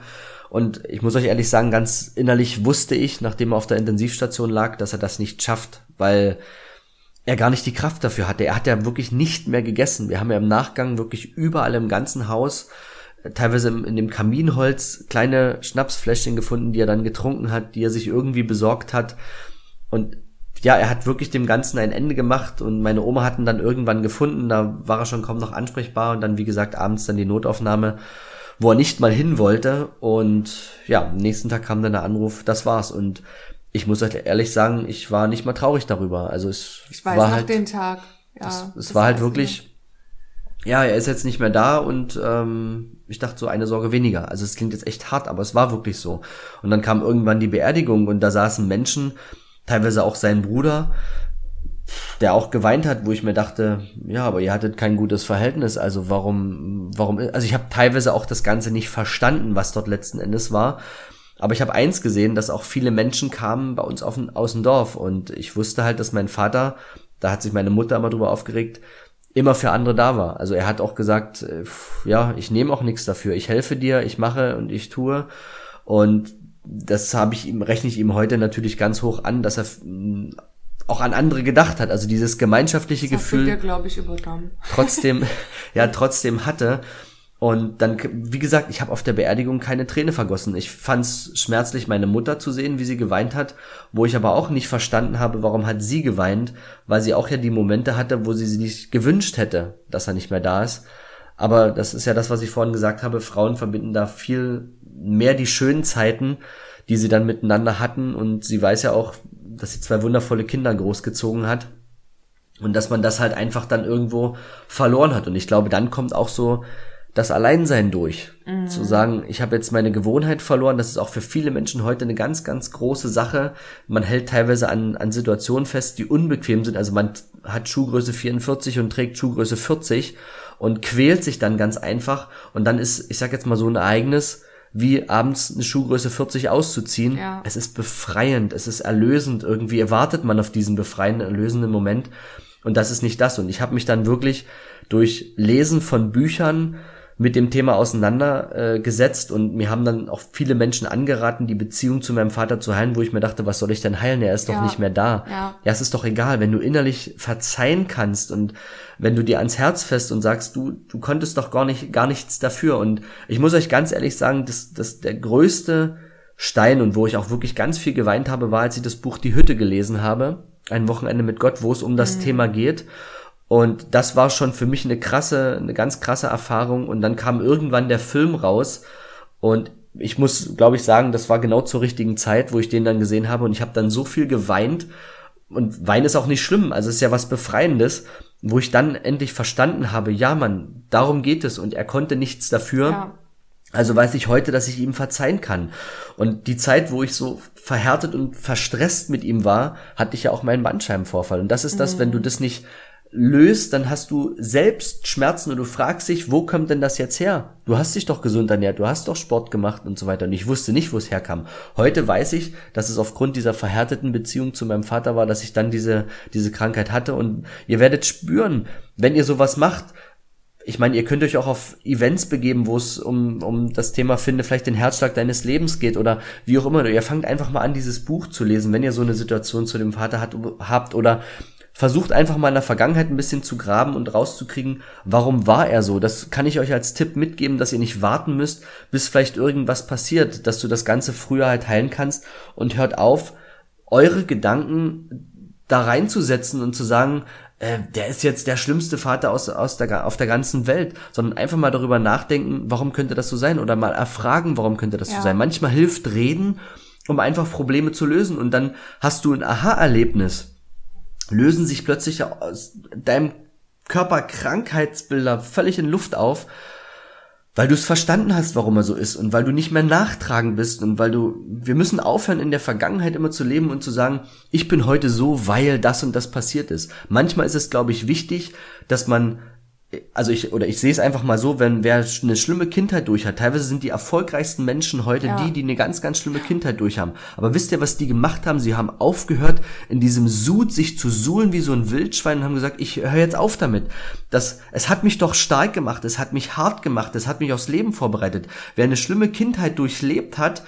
Und ich muss euch ehrlich sagen, ganz innerlich wusste ich, nachdem er auf der Intensivstation lag, dass er das nicht schafft, weil er gar nicht die Kraft dafür hatte. Er hat ja wirklich nicht mehr gegessen. Wir haben ja im Nachgang wirklich überall im ganzen Haus teilweise in dem Kaminholz kleine Schnapsfläschchen gefunden, die er dann getrunken hat, die er sich irgendwie besorgt hat. Und ja, er hat wirklich dem Ganzen ein Ende gemacht und meine Oma hatten dann irgendwann gefunden, da war er schon kaum noch ansprechbar und dann, wie gesagt, abends dann die Notaufnahme, wo er nicht mal hin wollte und ja, am nächsten Tag kam dann der Anruf, das war's und ich muss euch ehrlich sagen, ich war nicht mal traurig darüber. Also es ich weiß war halt, den Tag. Ja, es, es war halt wirklich, ja, er ist jetzt nicht mehr da und ähm, ich dachte so eine Sorge weniger. Also es klingt jetzt echt hart, aber es war wirklich so. Und dann kam irgendwann die Beerdigung und da saßen Menschen, teilweise auch sein Bruder, der auch geweint hat, wo ich mir dachte, ja, aber ihr hattet kein gutes Verhältnis, also warum, warum, also ich habe teilweise auch das Ganze nicht verstanden, was dort letzten Endes war. Aber ich habe eins gesehen, dass auch viele Menschen kamen bei uns auf, aus dem Dorf und ich wusste halt, dass mein Vater, da hat sich meine Mutter immer drüber aufgeregt, immer für andere da war. Also er hat auch gesagt, äh, ja, ich nehme auch nichts dafür. Ich helfe dir, ich mache und ich tue. Und das habe ich ihm, rechne ich ihm heute natürlich ganz hoch an, dass er mm, auch an andere gedacht hat. Also dieses gemeinschaftliche das Gefühl. glaube ich, übernommen. Trotzdem, ja, trotzdem hatte. Und dann, wie gesagt, ich habe auf der Beerdigung keine Träne vergossen. Ich fand es schmerzlich, meine Mutter zu sehen, wie sie geweint hat, wo ich aber auch nicht verstanden habe, warum hat sie geweint, weil sie auch ja die Momente hatte, wo sie sich gewünscht hätte, dass er nicht mehr da ist. Aber das ist ja das, was ich vorhin gesagt habe, Frauen verbinden da viel mehr die schönen Zeiten, die sie dann miteinander hatten. Und sie weiß ja auch, dass sie zwei wundervolle Kinder großgezogen hat. Und dass man das halt einfach dann irgendwo verloren hat. Und ich glaube, dann kommt auch so das Alleinsein durch. Mhm. Zu sagen, ich habe jetzt meine Gewohnheit verloren, das ist auch für viele Menschen heute eine ganz, ganz große Sache. Man hält teilweise an, an Situationen fest, die unbequem sind. Also man hat Schuhgröße 44 und trägt Schuhgröße 40 und quält sich dann ganz einfach. Und dann ist, ich sag jetzt mal so ein Ereignis, wie abends eine Schuhgröße 40 auszuziehen. Ja. Es ist befreiend, es ist erlösend. Irgendwie erwartet man auf diesen befreienden, erlösenden Moment. Und das ist nicht das. Und ich habe mich dann wirklich durch Lesen von Büchern, mit dem Thema auseinandergesetzt äh, und mir haben dann auch viele Menschen angeraten, die Beziehung zu meinem Vater zu heilen, wo ich mir dachte, was soll ich denn heilen? Er ist doch ja. nicht mehr da. Ja. ja, es ist doch egal, wenn du innerlich verzeihen kannst und wenn du dir ans Herz fest und sagst, du, du konntest doch gar nicht, gar nichts dafür. Und ich muss euch ganz ehrlich sagen, dass, dass der größte Stein und wo ich auch wirklich ganz viel geweint habe, war, als ich das Buch Die Hütte gelesen habe. Ein Wochenende mit Gott, wo es um das mhm. Thema geht. Und das war schon für mich eine krasse, eine ganz krasse Erfahrung. Und dann kam irgendwann der Film raus. Und ich muss, glaube ich, sagen, das war genau zur richtigen Zeit, wo ich den dann gesehen habe. Und ich habe dann so viel geweint. Und Wein ist auch nicht schlimm. Also es ist ja was Befreiendes, wo ich dann endlich verstanden habe, ja, Mann, darum geht es. Und er konnte nichts dafür. Ja. Also weiß ich heute, dass ich ihm verzeihen kann. Und die Zeit, wo ich so verhärtet und verstresst mit ihm war, hatte ich ja auch meinen Bandscheibenvorfall. Und das ist das, wenn du mhm. das nicht löst, dann hast du selbst Schmerzen und du fragst dich, wo kommt denn das jetzt her? Du hast dich doch gesund ernährt, du hast doch Sport gemacht und so weiter. Und ich wusste nicht, wo es herkam. Heute weiß ich, dass es aufgrund dieser verhärteten Beziehung zu meinem Vater war, dass ich dann diese, diese Krankheit hatte. Und ihr werdet spüren, wenn ihr sowas macht, ich meine, ihr könnt euch auch auf Events begeben, wo es um, um das Thema Finde vielleicht den Herzschlag deines Lebens geht oder wie auch immer. Ihr fangt einfach mal an, dieses Buch zu lesen, wenn ihr so eine Situation zu dem Vater hat, habt oder versucht einfach mal in der Vergangenheit ein bisschen zu graben und rauszukriegen, warum war er so. Das kann ich euch als Tipp mitgeben, dass ihr nicht warten müsst, bis vielleicht irgendwas passiert, dass du das Ganze früher halt heilen kannst und hört auf, eure Gedanken da reinzusetzen und zu sagen, äh, der ist jetzt der schlimmste Vater aus, aus der, auf der ganzen Welt, sondern einfach mal darüber nachdenken, warum könnte das so sein oder mal erfragen, warum könnte das ja. so sein. Manchmal hilft reden, um einfach Probleme zu lösen und dann hast du ein Aha-Erlebnis lösen sich plötzlich aus deinem Körper Krankheitsbilder völlig in Luft auf, weil du es verstanden hast, warum er so ist und weil du nicht mehr nachtragen bist und weil du, wir müssen aufhören, in der Vergangenheit immer zu leben und zu sagen, ich bin heute so, weil das und das passiert ist. Manchmal ist es, glaube ich, wichtig, dass man also ich, oder ich sehe es einfach mal so, wenn wer eine schlimme Kindheit durch hat, teilweise sind die erfolgreichsten Menschen heute ja. die, die eine ganz, ganz schlimme Kindheit durch haben. Aber wisst ihr, was die gemacht haben? Sie haben aufgehört, in diesem Sud sich zu suhlen wie so ein Wildschwein und haben gesagt, ich höre jetzt auf damit. Das, es hat mich doch stark gemacht, es hat mich hart gemacht, es hat mich aufs Leben vorbereitet. Wer eine schlimme Kindheit durchlebt hat,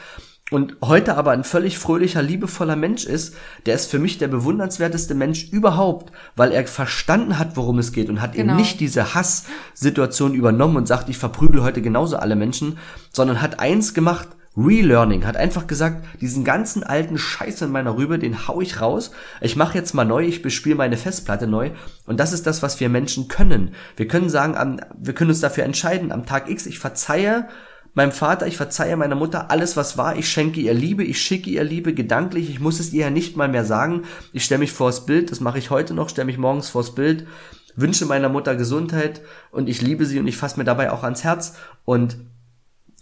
und heute aber ein völlig fröhlicher, liebevoller Mensch ist, der ist für mich der bewundernswerteste Mensch überhaupt, weil er verstanden hat, worum es geht und hat genau. eben nicht diese Hasssituation übernommen und sagt, ich verprügel heute genauso alle Menschen, sondern hat eins gemacht, Relearning, hat einfach gesagt, diesen ganzen alten Scheiß in meiner Rübe, den hau ich raus. Ich mache jetzt mal neu, ich bespiele meine Festplatte neu. Und das ist das, was wir Menschen können. Wir können sagen, wir können uns dafür entscheiden, am Tag X, ich verzeihe meinem Vater, ich verzeihe meiner Mutter alles, was war. Ich schenke ihr Liebe, ich schicke ihr Liebe gedanklich. Ich muss es ihr ja nicht mal mehr sagen. Ich stelle mich vors Bild, das mache ich heute noch, stelle mich morgens vors Bild, wünsche meiner Mutter Gesundheit und ich liebe sie und ich fasse mir dabei auch ans Herz. Und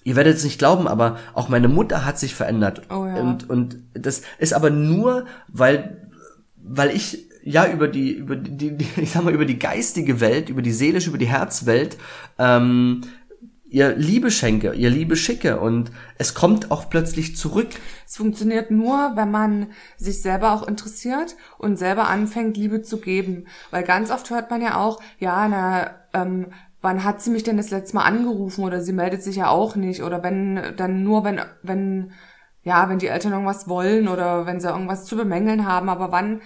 ihr werdet es nicht glauben, aber auch meine Mutter hat sich verändert. Oh ja. Und, und das ist aber nur, weil, weil ich ja über die über die, die ich sag mal über die geistige Welt über die seelische über die Herzwelt ähm, ihr Liebe schenke, ihr Liebe schicke und es kommt auch plötzlich zurück. Es funktioniert nur, wenn man sich selber auch interessiert und selber anfängt, Liebe zu geben. Weil ganz oft hört man ja auch, ja, na, ähm, wann hat sie mich denn das letzte Mal angerufen oder sie meldet sich ja auch nicht oder wenn, dann nur wenn, wenn, ja, wenn die Eltern irgendwas wollen oder wenn sie irgendwas zu bemängeln haben, aber wann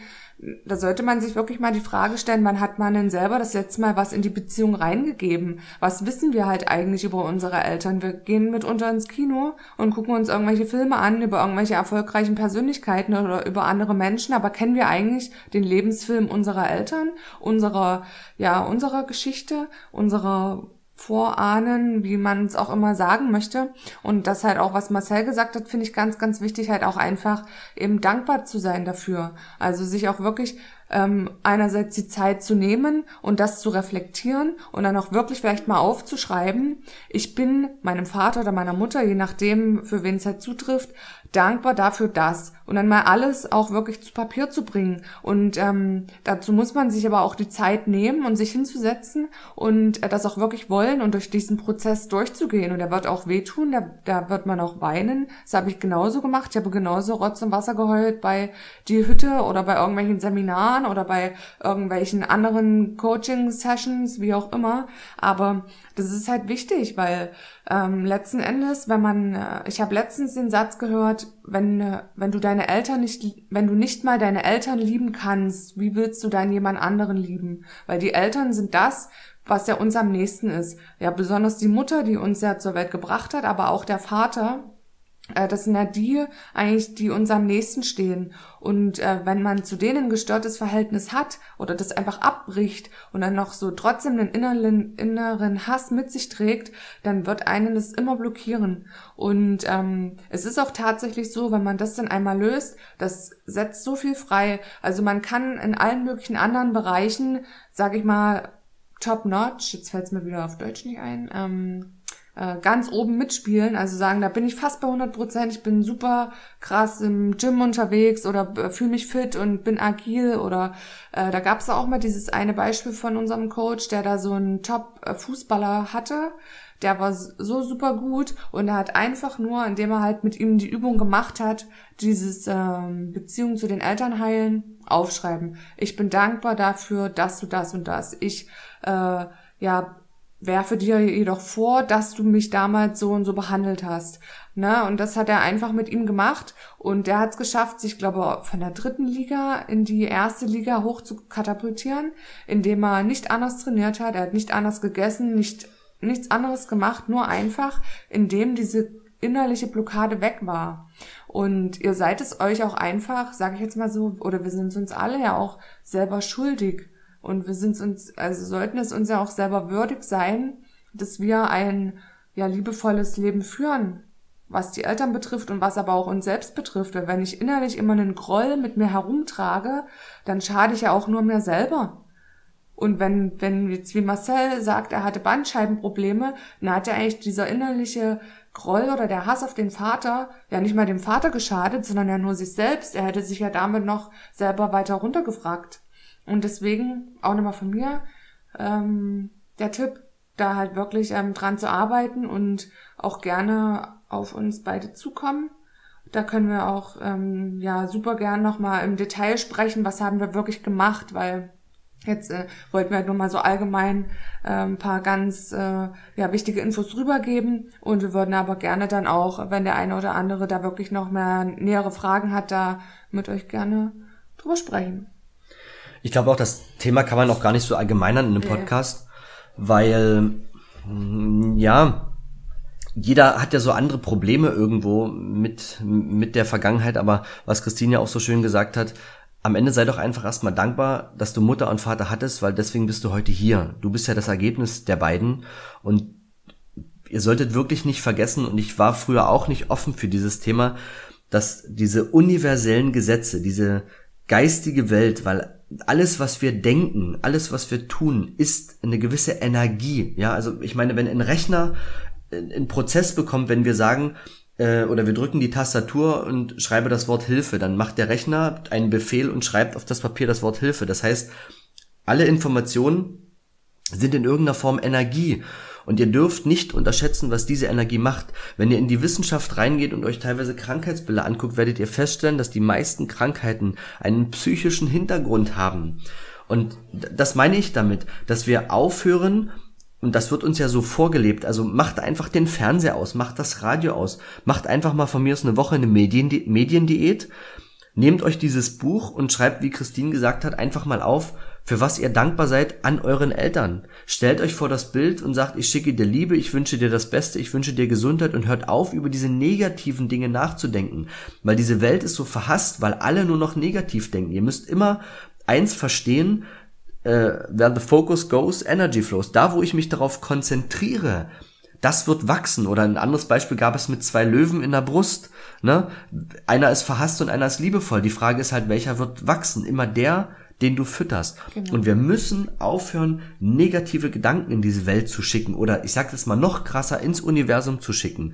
da sollte man sich wirklich mal die Frage stellen, wann hat man denn selber das letzte Mal was in die Beziehung reingegeben? Was wissen wir halt eigentlich über unsere Eltern? Wir gehen mitunter ins Kino und gucken uns irgendwelche Filme an über irgendwelche erfolgreichen Persönlichkeiten oder über andere Menschen, aber kennen wir eigentlich den Lebensfilm unserer Eltern, unserer, ja, unserer Geschichte, unserer Vorahnen, wie man es auch immer sagen möchte. Und das halt auch, was Marcel gesagt hat, finde ich ganz, ganz wichtig, halt auch einfach eben dankbar zu sein dafür. Also sich auch wirklich ähm, einerseits die Zeit zu nehmen und das zu reflektieren und dann auch wirklich vielleicht mal aufzuschreiben, ich bin meinem Vater oder meiner Mutter, je nachdem, für wen es halt zutrifft, dankbar dafür, dass und dann mal alles auch wirklich zu Papier zu bringen. Und ähm, dazu muss man sich aber auch die Zeit nehmen und sich hinzusetzen und äh, das auch wirklich wollen und durch diesen Prozess durchzugehen. Und der wird auch wehtun, da, da wird man auch weinen. Das habe ich genauso gemacht. Ich habe genauso Rotz und Wasser geheult bei die Hütte oder bei irgendwelchen Seminaren Seminaren oder bei irgendwelchen anderen Coaching-Sessions, wie auch immer. Aber das ist halt wichtig, weil ähm, letzten Endes, wenn man, äh, ich habe letztens den Satz gehört, wenn äh, wenn du deine Eltern nicht, wenn du nicht mal deine Eltern lieben kannst, wie willst du dann jemand anderen lieben? Weil die Eltern sind das, was ja uns am nächsten ist. Ja, besonders die Mutter, die uns ja zur Welt gebracht hat, aber auch der Vater, das sind ja die eigentlich, die uns am nächsten stehen. Und äh, wenn man zu denen ein gestörtes Verhältnis hat oder das einfach abbricht und dann noch so trotzdem einen inneren, inneren Hass mit sich trägt, dann wird einen das immer blockieren. Und ähm, es ist auch tatsächlich so, wenn man das dann einmal löst, das setzt so viel frei. Also man kann in allen möglichen anderen Bereichen, sag ich mal, top notch, jetzt fällt es mir wieder auf Deutsch nicht ein, ähm, äh, ganz oben mitspielen, also sagen, da bin ich fast bei 100 Prozent, ich bin super krass im Gym unterwegs oder äh, fühle mich fit und bin agil oder äh, da gab es auch mal dieses eine Beispiel von unserem Coach, der da so einen Top-Fußballer hatte, der war so super gut und er hat einfach nur, indem er halt mit ihm die Übung gemacht hat, dieses ähm, Beziehung zu den Eltern heilen, aufschreiben. Ich bin dankbar dafür, dass du das und das. Ich äh, ja werfe dir jedoch vor, dass du mich damals so und so behandelt hast. Ne? Und das hat er einfach mit ihm gemacht und der hat es geschafft, sich, glaube ich, von der dritten Liga in die erste Liga hoch zu katapultieren, indem er nicht anders trainiert hat, er hat nicht anders gegessen, nicht nichts anderes gemacht, nur einfach, indem diese innerliche Blockade weg war. Und ihr seid es euch auch einfach, sage ich jetzt mal so, oder wir sind uns alle ja auch selber schuldig und wir sind uns, also sollten es uns ja auch selber würdig sein, dass wir ein ja liebevolles Leben führen, was die Eltern betrifft und was aber auch uns selbst betrifft. Weil wenn ich innerlich immer einen Groll mit mir herumtrage, dann schade ich ja auch nur mir selber. Und wenn, wenn jetzt wie Marcel sagt, er hatte Bandscheibenprobleme, dann hat ja eigentlich dieser innerliche Groll oder der Hass auf den Vater ja nicht mal dem Vater geschadet, sondern ja nur sich selbst. Er hätte sich ja damit noch selber weiter runtergefragt. Und deswegen auch nochmal von mir ähm, der Tipp, da halt wirklich ähm, dran zu arbeiten und auch gerne auf uns beide zukommen. Da können wir auch ähm, ja super gern nochmal im Detail sprechen, was haben wir wirklich gemacht, weil jetzt äh, wollten wir halt nur mal so allgemein äh, ein paar ganz äh, ja, wichtige Infos rübergeben und wir würden aber gerne dann auch, wenn der eine oder andere da wirklich noch mehr nähere Fragen hat, da mit euch gerne drüber sprechen. Ich glaube auch, das Thema kann man auch gar nicht so allgemeinern in einem Podcast, ja. weil, mm, ja, jeder hat ja so andere Probleme irgendwo mit, mit der Vergangenheit, aber was Christine ja auch so schön gesagt hat, am Ende sei doch einfach erstmal dankbar, dass du Mutter und Vater hattest, weil deswegen bist du heute hier. Du bist ja das Ergebnis der beiden und ihr solltet wirklich nicht vergessen, und ich war früher auch nicht offen für dieses Thema, dass diese universellen Gesetze, diese geistige Welt, weil alles, was wir denken, alles, was wir tun, ist eine gewisse Energie. Ja, also ich meine, wenn ein Rechner einen Prozess bekommt, wenn wir sagen, äh, oder wir drücken die Tastatur und schreibe das Wort Hilfe, dann macht der Rechner einen Befehl und schreibt auf das Papier das Wort Hilfe. Das heißt, alle Informationen sind in irgendeiner Form Energie. Und ihr dürft nicht unterschätzen, was diese Energie macht. Wenn ihr in die Wissenschaft reingeht und euch teilweise Krankheitsbilder anguckt, werdet ihr feststellen, dass die meisten Krankheiten einen psychischen Hintergrund haben. Und das meine ich damit, dass wir aufhören, und das wird uns ja so vorgelebt. Also macht einfach den Fernseher aus, macht das Radio aus, macht einfach mal von mir aus eine Woche eine Mediendiät. Nehmt euch dieses Buch und schreibt, wie Christine gesagt hat, einfach mal auf, für was ihr dankbar seid an euren Eltern. Stellt euch vor das Bild und sagt, ich schicke dir Liebe, ich wünsche dir das Beste, ich wünsche dir Gesundheit und hört auf, über diese negativen Dinge nachzudenken. Weil diese Welt ist so verhasst, weil alle nur noch negativ denken. Ihr müsst immer eins verstehen, äh, where the focus goes, energy flows. Da, wo ich mich darauf konzentriere, das wird wachsen. Oder ein anderes Beispiel gab es mit zwei Löwen in der Brust. Ne? Einer ist verhasst und einer ist liebevoll. Die Frage ist halt, welcher wird wachsen? Immer der, den du fütterst. Genau. Und wir müssen aufhören, negative Gedanken in diese Welt zu schicken oder ich sage das mal noch krasser ins Universum zu schicken,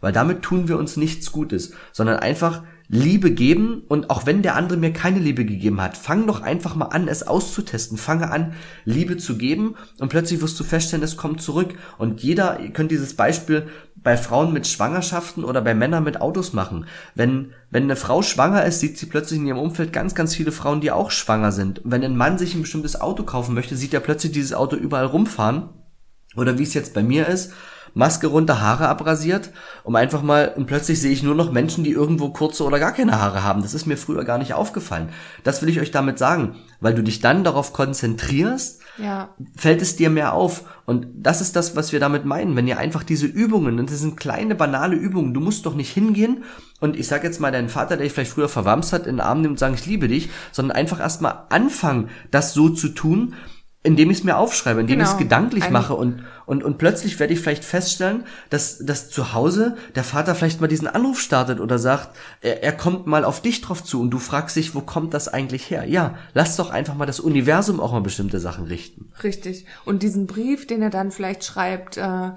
weil damit tun wir uns nichts Gutes, sondern einfach Liebe geben und auch wenn der andere mir keine Liebe gegeben hat, fang doch einfach mal an, es auszutesten. Fange an, Liebe zu geben und plötzlich wirst du feststellen, es kommt zurück. Und jeder, ihr könnt dieses Beispiel bei Frauen mit Schwangerschaften oder bei Männern mit Autos machen. Wenn, wenn eine Frau schwanger ist, sieht sie plötzlich in ihrem Umfeld ganz, ganz viele Frauen, die auch schwanger sind. Und wenn ein Mann sich ein bestimmtes Auto kaufen möchte, sieht er plötzlich dieses Auto überall rumfahren. Oder wie es jetzt bei mir ist, Maske runter, Haare abrasiert, um einfach mal, und plötzlich sehe ich nur noch Menschen, die irgendwo kurze oder gar keine Haare haben. Das ist mir früher gar nicht aufgefallen. Das will ich euch damit sagen, weil du dich dann darauf konzentrierst, Ja. fällt es dir mehr auf. Und das ist das, was wir damit meinen. Wenn ihr einfach diese Übungen, und das sind kleine, banale Übungen, du musst doch nicht hingehen und ich sag jetzt mal deinen Vater, der dich vielleicht früher verwamst hat, in den Arm nehmen und sagen, ich liebe dich, sondern einfach erstmal anfangen, das so zu tun, indem ich es mir aufschreibe, indem ich es Genau. gedanklich Ein- mache und, und, und plötzlich werde ich vielleicht feststellen, dass, dass zu Hause der Vater vielleicht mal diesen Anruf startet oder sagt, er, er kommt mal auf dich drauf zu und du fragst dich, wo kommt das eigentlich her? Ja, lass doch einfach mal das Universum auch mal bestimmte Sachen richten. Richtig. Und diesen Brief, den ihr dann vielleicht schreibt, äh,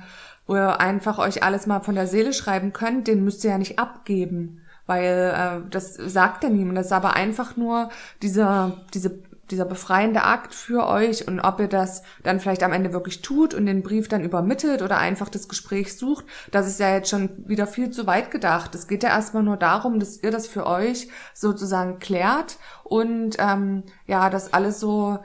wo ihr einfach euch alles mal von der Seele schreiben könnt, den müsst ihr ja nicht abgeben. Weil äh, das sagt ja niemand. Das ist aber einfach nur dieser, diese, dieser befreiende Akt für euch und ob ihr das dann vielleicht am Ende wirklich tut und den Brief dann übermittelt oder einfach das Gespräch sucht, das ist ja jetzt schon wieder viel zu weit gedacht. Es geht ja erstmal nur darum, dass ihr das für euch sozusagen klärt und ähm, ja, das alles so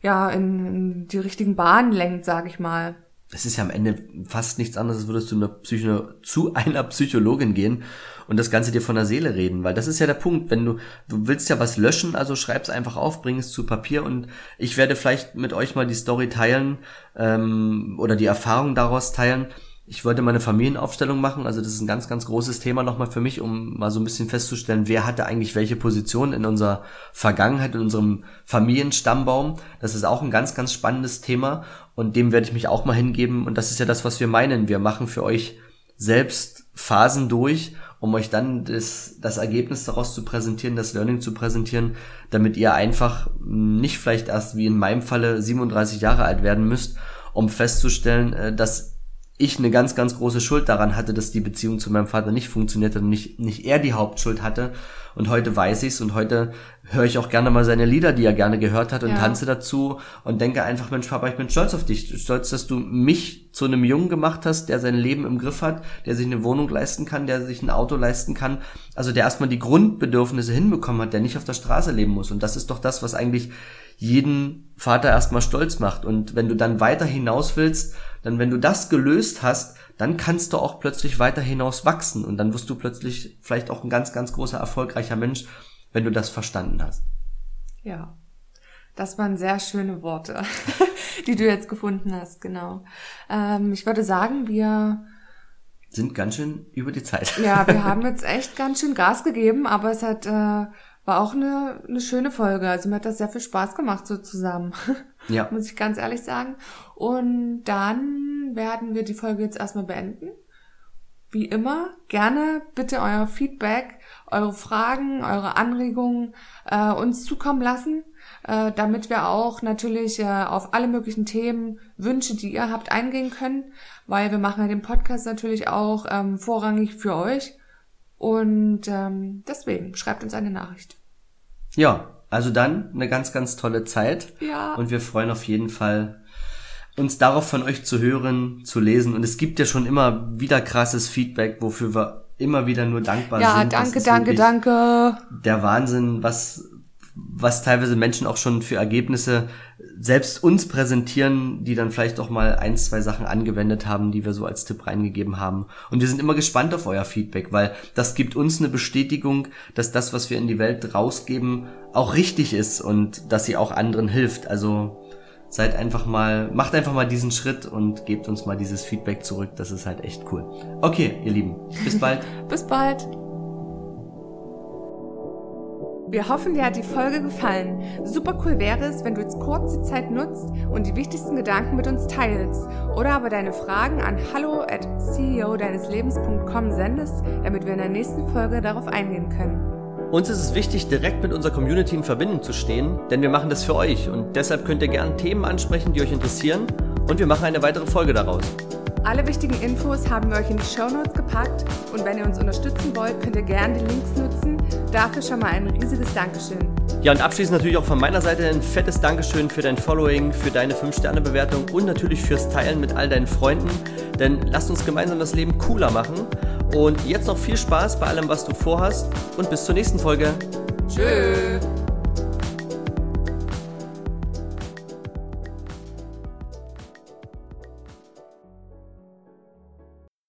ja, in, in die richtigen Bahnen lenkt, sag ich mal. es ist ja am Ende fast nichts anderes, als würdest du einer Psycho zu einer Psychologin gehen und das Ganze dir von der Seele reden, weil das ist ja der Punkt, wenn du, du willst ja was löschen, also schreib's einfach auf, bring es zu Papier und ich werde vielleicht mit euch mal die Story teilen ähm, oder die Erfahrung daraus teilen. Ich wollte mal eine Familienaufstellung machen, also das ist ein ganz, ganz großes Thema nochmal für mich, um mal so ein bisschen festzustellen, wer hatte eigentlich welche Position in unserer Vergangenheit, in unserem Familienstammbaum. Das ist auch ein ganz, ganz spannendes Thema und dem werde ich mich auch mal hingeben und das ist ja das, was wir meinen. Wir machen für euch selbst Phasen durch, um euch dann das, das Ergebnis daraus zu präsentieren, das Learning zu präsentieren, damit ihr einfach nicht vielleicht erst wie in meinem Falle 37 Jahre alt werden müsst, um festzustellen, äh, dass ich eine ganz, ganz große Schuld daran hatte, dass die Beziehung zu meinem Vater nicht funktioniert hat und nicht, nicht er die Hauptschuld hatte. Und heute weiß ich's und heute höre ich auch gerne mal seine Lieder, die er gerne gehört hat und Ja. tanze dazu und denke einfach, Mensch, Papa, ich bin stolz auf dich. Stolz, dass du mich zu einem Jungen gemacht hast, der sein Leben im Griff hat, der sich eine Wohnung leisten kann, der sich ein Auto leisten kann. Also der erstmal die Grundbedürfnisse hinbekommen hat, der nicht auf der Straße leben muss. Und das ist doch das, was eigentlich jeden Vater erstmal stolz macht. Und wenn du dann weiter hinaus willst, dann wenn du das gelöst hast, dann kannst du auch plötzlich weiter hinaus wachsen und dann wirst du plötzlich vielleicht auch ein ganz, ganz großer, erfolgreicher Mensch, wenn du das verstanden hast. Ja. Das waren sehr schöne Worte, die du jetzt gefunden hast, genau. Ähm, ich würde sagen, wir, Sind ganz schön über die Zeit. ja, wir haben jetzt echt ganz schön Gas gegeben, aber es hat, äh, war auch eine, eine schöne Folge. Also mir hat das sehr viel Spaß gemacht so zusammen. Ja. muss ich ganz ehrlich sagen. Und dann werden wir die Folge jetzt erstmal beenden. Wie immer, gerne bitte euer Feedback, eure Fragen, eure Anregungen äh, uns zukommen lassen, äh, damit wir auch natürlich äh, auf alle möglichen Themen, Wünsche, die ihr habt, eingehen können, weil wir machen ja den Podcast natürlich auch ähm, vorrangig für euch. Und ähm, deswegen schreibt uns eine Nachricht. Ja, also dann eine ganz, ganz tolle Zeit. Ja. Und wir freuen auf jeden Fall, uns darauf von euch zu hören, zu lesen. Und es gibt ja schon immer wieder krasses Feedback, wofür wir immer wieder nur dankbar Ja, sind. Das danke, danke, danke. Der Wahnsinn, was, was teilweise Menschen auch schon für Ergebnisse selbst uns präsentieren, die dann vielleicht auch mal ein, zwei Sachen angewendet haben, die wir so als Tipp reingegeben haben. Und wir sind immer gespannt auf euer Feedback, weil das gibt uns eine Bestätigung, dass das, was wir in die Welt rausgeben, auch richtig ist und dass sie auch anderen hilft. Also seid einfach mal, macht einfach mal diesen Schritt und gebt uns mal dieses Feedback zurück. Das ist halt echt cool. Okay, ihr Lieben, bis bald. Bis bald. Wir hoffen, dir hat die Folge gefallen. Super cool wäre es, wenn du jetzt kurz die Zeit nutzt und die wichtigsten Gedanken mit uns teilst oder aber deine Fragen an hallo at ceo deineslebens.com sendest, damit wir in der nächsten Folge darauf eingehen können. Uns ist es wichtig, direkt mit unserer Community in Verbindung zu stehen, denn wir machen das für euch und deshalb könnt ihr gerne Themen ansprechen, die euch interessieren und wir machen eine weitere Folge daraus. Alle wichtigen Infos haben wir euch in die Show Notes gepackt und wenn ihr uns unterstützen wollt, könnt ihr gerne die Links nutzen. Dafür schon mal ein riesiges Dankeschön. Ja, und abschließend natürlich auch von meiner Seite ein fettes Dankeschön für dein Following, für deine 5-Sterne-Bewertung und natürlich fürs Teilen mit all deinen Freunden. Denn lasst uns gemeinsam das Leben cooler machen. Und jetzt noch viel Spaß bei allem, was du vorhast und bis zur nächsten Folge. Tschüss.